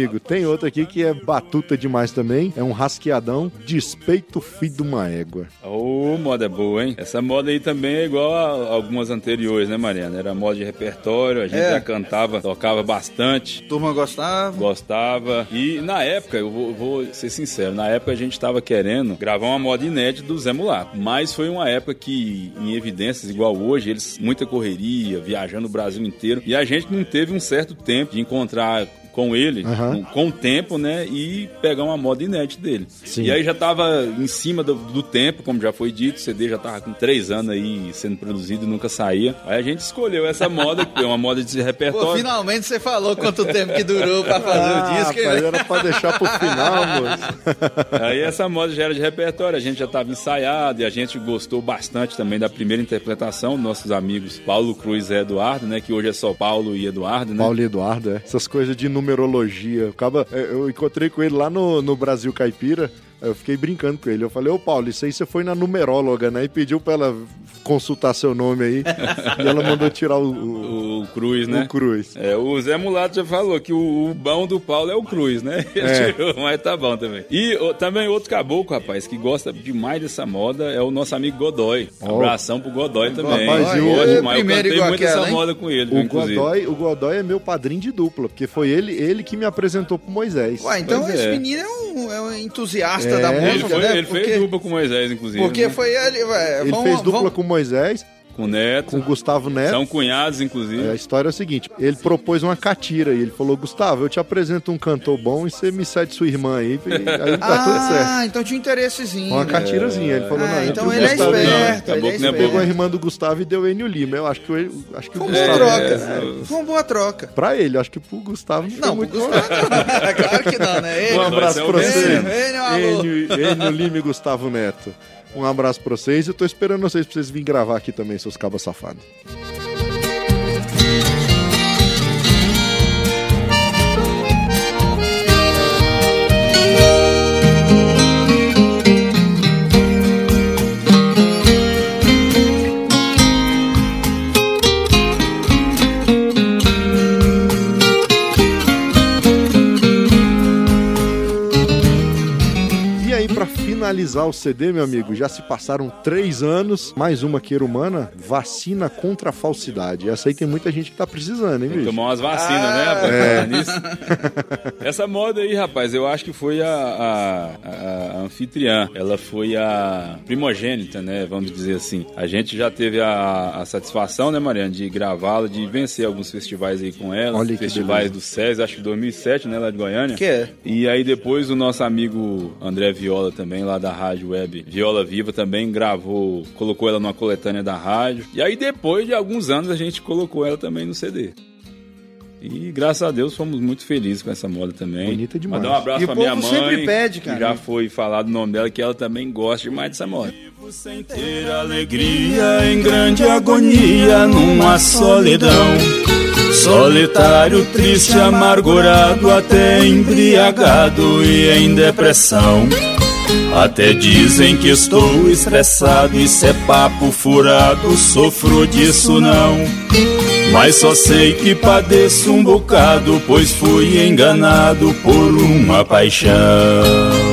Amigo, tem outro aqui que é batuta demais também. É um rasqueadão, despeito filho de uma égua. Ô, moda boa, hein? Essa moda aí também é igual a algumas anteriores, né, Mariana? Era moda de repertório, a gente É. já cantava, tocava bastante. Turma gostava. Gostava. E na época, eu vou, vou ser sincero, na época a gente estava querendo gravar uma moda inédita do Zé Mulato. Mas foi uma época que, em evidências, igual hoje, eles muita correria, viajando o Brasil inteiro. E a gente não teve um certo tempo de encontrar com ele, Aham. com, com o tempo, né? E pegar uma moda inédita dele. Sim. E aí já tava em cima do, do tempo, como já foi dito, o CD já tava com três anos aí sendo produzido e nunca saía. Aí a gente escolheu essa moda, que é uma moda de Pô, repertório. finalmente você falou quanto tempo que durou pra fazer Ah, o disco. rapaz, era pra deixar pro final, moço. Aí essa moda já era de repertório, a gente já estava ensaiado e a gente gostou bastante também da primeira interpretação, nossos amigos Paulo Cruz e Eduardo, né? Que hoje é só Paulo e Eduardo, né? Paulo e Eduardo, é. Essas coisas de numerologia. Acaba, é, eu encontrei com ele lá no, no Brasil Caipira. Eu fiquei brincando com ele. Eu falei, ô Paulo, isso aí você foi na numeróloga, né? E pediu pra ela consultar seu nome aí. e ela mandou tirar o, o, O Cruz, o né? Cruz. É, o Zé Mulato já falou que o, o bom do Paulo é o Cruz, né? Ele É. tirou, mas tá bom também. E ó, também outro caboclo, rapaz, que gosta demais dessa moda é o nosso amigo Godoy. Ó. Abração pro Godoy também. Rapaz, e o- é mas eu primeiro cantei igual muito aquela, essa hein? moda com ele, O inclusive. Godoy, o Godoy é meu padrinho de dupla, porque foi ele, ele que me apresentou pro Moisés. Ué, então Pois esse é. menino é um, é um entusiasta É, da ele Ele, música, foi, né? ele porque, fez dupla com Moisés, inclusive. porque né? foi ele. ué, Ele vamos- fez dupla vamos- com Moisés. Com o Neto. com o Gustavo Neto. São cunhados, inclusive. É, a história é a seguinte: ele propôs uma catira e ele falou: Gustavo, eu te apresento um cantor bom e você me cede sua irmã aí. E aí tá tudo certo. Ah, então tinha um interessezinho. Uma né? catirazinha. Ele falou: Ah, não, então ele é Gustavo esperto. Acabou ele é não é Pegou a esperto. irmã do Gustavo e deu Enio Lima. Eu acho que, eu, acho que o Foi uma boa Gustavo. troca. é. Foi uma boa troca. Pra ele, acho que pro Gustavo não, Não, foi muito Gustavo não. claro que não, né? Ele, Um abraço pra o você. amor. Enio, Enio Lima e Gustavo Neto. Um abraço pra vocês. Eu tô esperando vocês pra vocês virem gravar aqui também, seus cabas safados. Finalizar o CD, meu amigo, já se passaram três anos. Mais uma queira humana, vacina contra a falsidade. Essa aí tem muita gente que tá precisando, hein, bicho? tomar umas vacinas, né, rapaz? Falar nisso. Essa moda aí, rapaz, eu acho que foi a, a- a- a anfitriã. Ela foi a primogênita, né? Vamos dizer assim. A gente já teve a, a satisfação, né, Mariana, de gravá-la, de vencer alguns festivais aí com ela. Olha que festivais do SES, acho que 2007, né, lá de Goiânia. Que é? E aí depois o nosso amigo André Viola também, lá da rádio web Viola Viva, também gravou, colocou ela numa coletânea da rádio. E aí depois de alguns anos a gente colocou ela também no CD. E graças a Deus fomos muito felizes com essa moda também. Bonita demais. Mandar um abraço E pra minha mãe. sempre pede, cara. Que já foi falado o nome dela, que ela também gosta demais dessa moda. Sem ter alegria, em grande agonia, numa solidão. Solitário, triste, amargurado, até embriagado e em depressão. Até dizem que estou estressado, isso é papo furado, sofro disso não. Mas só sei que padeço um bocado, pois fui enganado por uma paixão.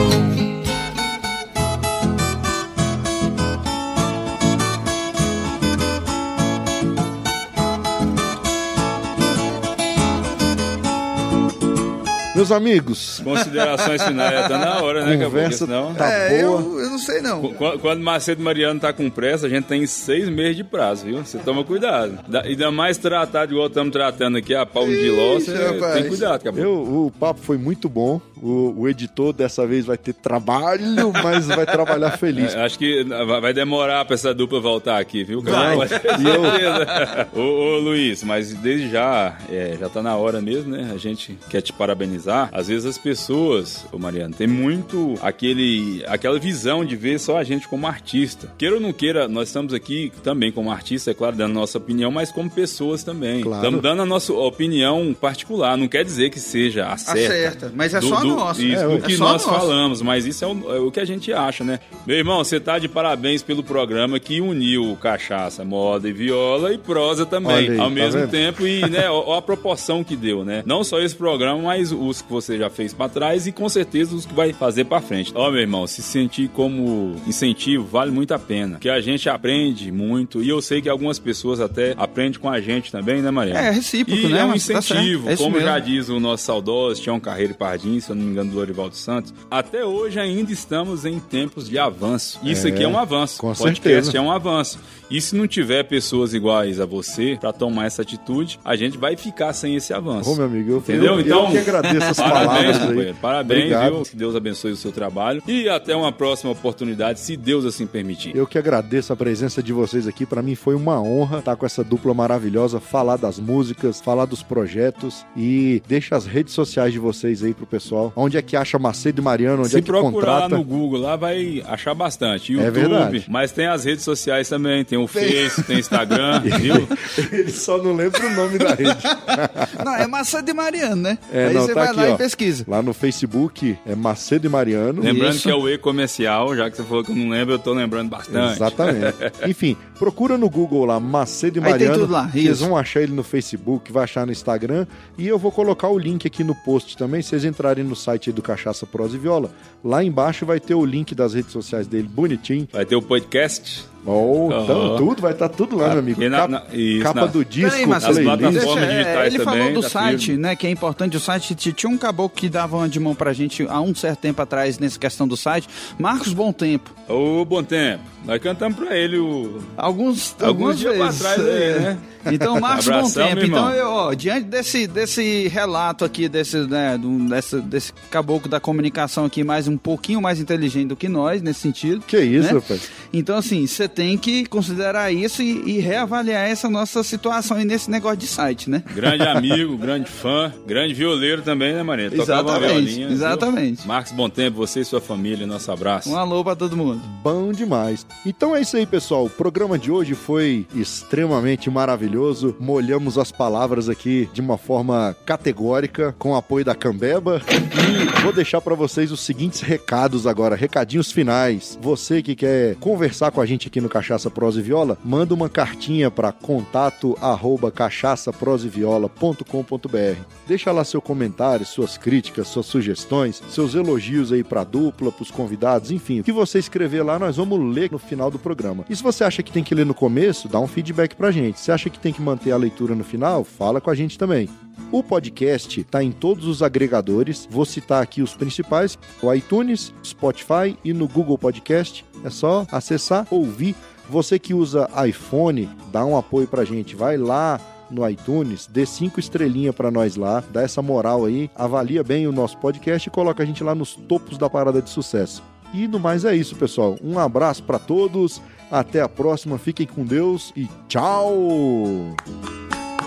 Meus amigos, Considerações finais, tá na hora, né, conversa senão... tá é, boa. eu, eu não sei não. Qu- Quando Macedo e Mariano tá com pressa, a gente tem seis meses de prazo, viu? Você toma cuidado. Da- Ainda mais tratado igual estamos tratando aqui, a pau de ló, você tem cuidado, acabou. Eu, o papo foi muito bom. O, o editor dessa vez vai ter trabalho, mas vai trabalhar feliz. É, acho que vai vai demorar pra essa dupla voltar aqui, viu? Vai. Ter E eu- certeza. ô, ô, Luiz, mas desde já, é, já tá na hora mesmo, né? A gente quer te parabenizar. Às vezes as pessoas, ô Mariano, tem muito aquele, aquela visão de ver só a gente como artista. Queira ou não queira, nós estamos aqui também como artista, é claro, dando nossa opinião, mas como pessoas também. Claro. Estamos dando a nossa opinião particular. Não quer dizer que seja a certa. certa, mas é Do- só a do- nossa. Isso, É, do que É nós nossa. falamos, mas isso é o, é o que a gente acha, né? Meu irmão, você tá de parabéns pelo programa que uniu cachaça, moda e viola e prosa também, aí, ao tá mesmo tempo e, né, ó, a proporção que deu, né? Não só esse programa, mas os que você já fez pra trás e com certeza os que vai fazer pra frente. Ó, meu irmão, se sentir como incentivo vale muito a pena, que a gente aprende muito e eu sei que algumas pessoas até aprendem com a gente também, né, Maria? É, recíproco, e né? É um tá incentivo, isso como já diz o nosso saudoso Tião Carreiro e Pardim, se eu não me engano, do Lorivaldo Santos, até hoje ainda estamos em tempos de avanço. Isso É, aqui é um avanço. com podcast certeza. é um avanço. E se não tiver pessoas iguais a você para tomar essa atitude, a gente vai ficar sem esse avanço. Ô, meu amigo, eu, Entendeu? eu, Então, eu que agradeço as Parabéns, palavras aí. Parabéns, Obrigado. viu? Que Deus abençoe o seu trabalho. E até uma próxima oportunidade, se Deus assim permitir. Eu que agradeço a presença de vocês aqui. Pra mim foi uma honra estar com essa dupla maravilhosa, falar das músicas, falar dos projetos e deixa as redes sociais de vocês aí pro pessoal. Onde é que acha Macedo e Mariano? Onde Se é que procurar contrata? lá no Google, lá vai achar bastante. É YouTube, verdade. mas tem as redes sociais também. Tem o Face, tem Instagram, viu? Ele só não lembra o nome da rede. Não, é massa de Mariano, né? É, Aí não, você tá vai aqui, lá ó. e pesquisa. Lá no Facebook é Macedo e Mariano. Lembrando Isso. que é o e-comercial, já que você falou que eu não lembro, eu tô lembrando bastante. Exatamente. Enfim, procura no Google lá, Macedo e Aí tem Mariano. tudo lá, Vocês isso. vão achar ele no Facebook, vai achar no Instagram. E eu vou colocar o link aqui no post também. Se vocês entrarem no site aí do Cachaça Prosa e Viola, lá embaixo vai ter o link das redes sociais dele bonitinho. Vai ter o podcast. Oh, então Aham. tudo, vai estar tudo lá, meu amigo. E na- Capa, na- isso, capa na- do disco, mas As playlist. Deixa- é, digitais ele também, falou do da site, firma. né? Que é importante. O site tinha um caboclo que dava uma de mão pra gente há um certo tempo atrás nessa questão do site. Marcos Bom Tempo. Ô, bom tempo. Nós cantamos pra ele o. Alguns, Alguns dias vezes. pra trás aí, é. né? Então, Marcos Bom Tempo. Então, eu, ó, diante desse, desse relato aqui, desse, né, do- dessa- desse caboclo da comunicação aqui, mais um pouquinho mais inteligente do que nós, nesse sentido. Que isso, né? rapaz. Então, assim, você tem que considerar isso e, e reavaliar essa nossa situação aí nesse negócio de site, né? Grande amigo, grande fã, grande violeiro também, né, Maria? Tocava Exatamente, violinha, viu? exatamente. Marcos Bom Tempo, você e sua família, nosso abraço. Um alô pra todo mundo. Bom demais. Então é isso aí, pessoal. O programa de hoje foi extremamente maravilhoso. Molhamos as palavras aqui de uma forma categórica, com o apoio da Cambeba. E vou deixar para vocês os seguintes recados agora, recadinhos finais. Você que quer conversar com a gente aqui no Cachaça Prosa e Viola, manda uma cartinha para contato arroba cachaçaproseviola.com.br. Deixa lá seu comentário, suas críticas, suas sugestões, seus elogios aí pra dupla, pros convidados, enfim. O que você escrever lá, nós vamos ler no final do programa. E se você acha que tem que ler no começo, dá um feedback pra gente. Se acha que tem que manter a leitura no final, fala com a gente também. O podcast está em todos os agregadores. Vou citar aqui os principais: o iTunes, Spotify e no Google Podcast. É só acessar, ouvir. Você que usa iPhone, dá um apoio pra gente. Vai lá no iTunes, dê cinco estrelinhas pra nós lá, dá essa moral aí, avalia bem o nosso podcast e coloca a gente lá nos topos da parada de sucesso. E no mais é isso, pessoal. Um abraço pra todos. Até a próxima. Fiquem com Deus e tchau.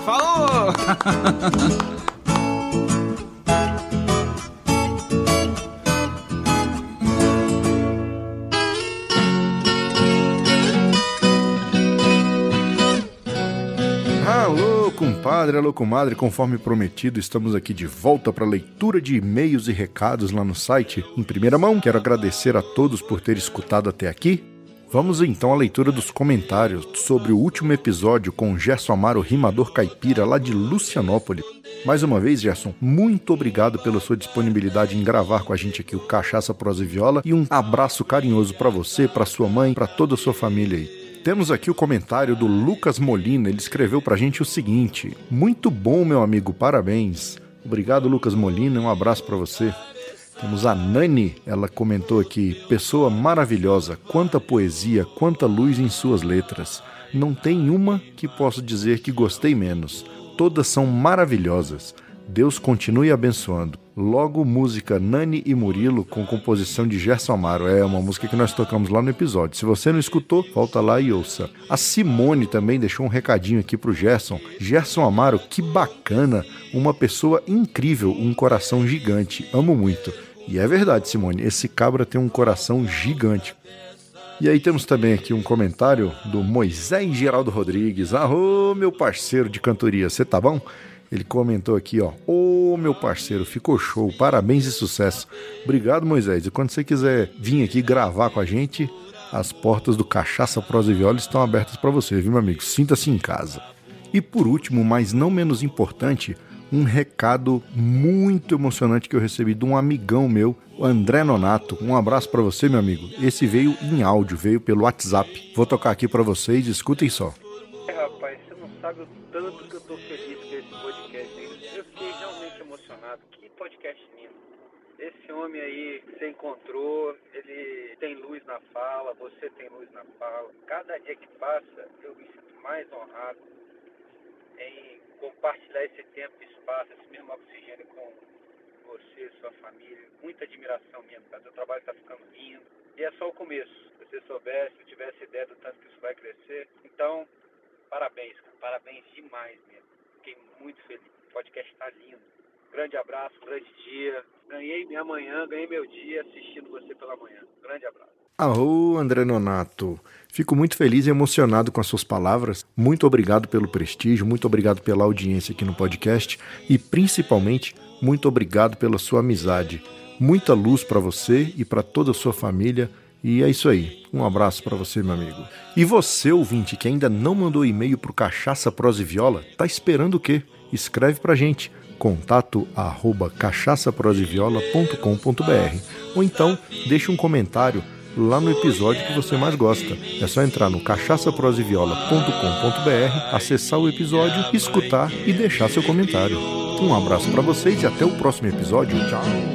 Falou! Alô, compadre, alô, comadre, conforme prometido, estamos aqui de volta para leitura de e-mails e recados lá no site em primeira mão. Quero agradecer a todos por ter escutado até aqui. Vamos então à leitura dos comentários sobre o último episódio com Gerson Amaro, rimador caipira lá de Lucianópolis. Mais uma vez, Gerson, muito obrigado pela sua disponibilidade em gravar com a gente aqui o Cachaça Prosa e Viola e um abraço carinhoso para você, para sua mãe, para toda a sua família aí. Temos aqui o comentário do Lucas Molina. Ele escreveu pra gente o seguinte: Muito bom, meu amigo, parabéns. Obrigado, Lucas Molina. Um abraço pra você. Temos a Nani, ela comentou aqui: Pessoa maravilhosa, quanta poesia, quanta luz em suas letras. Não tem uma que posso dizer que gostei menos. Todas são maravilhosas. Deus continue abençoando. Logo, música Nani e Murilo com composição de Gerson Amaro. É uma música que nós tocamos lá no episódio. Se você não escutou, volta lá e ouça. A Simone também deixou um recadinho aqui pro Gerson. Gerson Amaro, que bacana. Uma pessoa incrível, um coração gigante. Amo muito. E é verdade, Simone, esse cabra tem um coração gigante. E aí temos também aqui um comentário do Moisés Geraldo Rodrigues. Arô, meu parceiro de cantoria, você tá bom? Ele comentou aqui, ó. Ô, meu parceiro, ficou show. Parabéns e sucesso. Obrigado, Moisés. E quando você quiser vir aqui gravar com a gente, as portas do Cachaça Prosa e Viola estão abertas para você, viu, meu amigo? Sinta-se em casa. E por último, mas não menos importante, um recado muito emocionante que eu recebi de um amigão meu, André Nonato. Um abraço para você, meu amigo. Esse veio em áudio, veio pelo WhatsApp. Vou tocar aqui para vocês, escutem só. É, rapaz, você não sabe o homem aí você encontrou, ele tem luz na fala, você tem luz na fala. Cada dia que passa, eu me sinto mais honrado em compartilhar esse tempo espaço, esse mesmo oxigênio com você, sua família. Muita admiração mesmo, cara. Seu trabalho está ficando lindo. E é só o começo. Se você soubesse, se tivesse ideia do tanto que isso vai crescer. Então, parabéns, cara. Parabéns demais mesmo. Fiquei muito feliz. O podcast está lindo. Grande abraço, grande dia. Ganhei minha manhã, ganhei meu dia assistindo você pela manhã. Grande abraço. Arro, André Nonato. Fico muito feliz e emocionado com as suas palavras. Muito obrigado pelo prestígio, muito obrigado pela audiência aqui no podcast e principalmente muito obrigado pela sua amizade. Muita luz para você e para toda a sua família. E é isso aí. Um abraço para você, meu amigo. E você, ouvinte, que ainda não mandou e-mail pro Cachaça Prosa e Viola, tá esperando o quê? Escreve pra gente contato arroba cachaçaproseviola.com.br ou então deixe um comentário lá no episódio que você mais gosta. É só entrar no cachaçaproseviola.com.br, acessar o episódio, escutar e deixar seu comentário. Um abraço para vocês e até o próximo episódio. Tchau!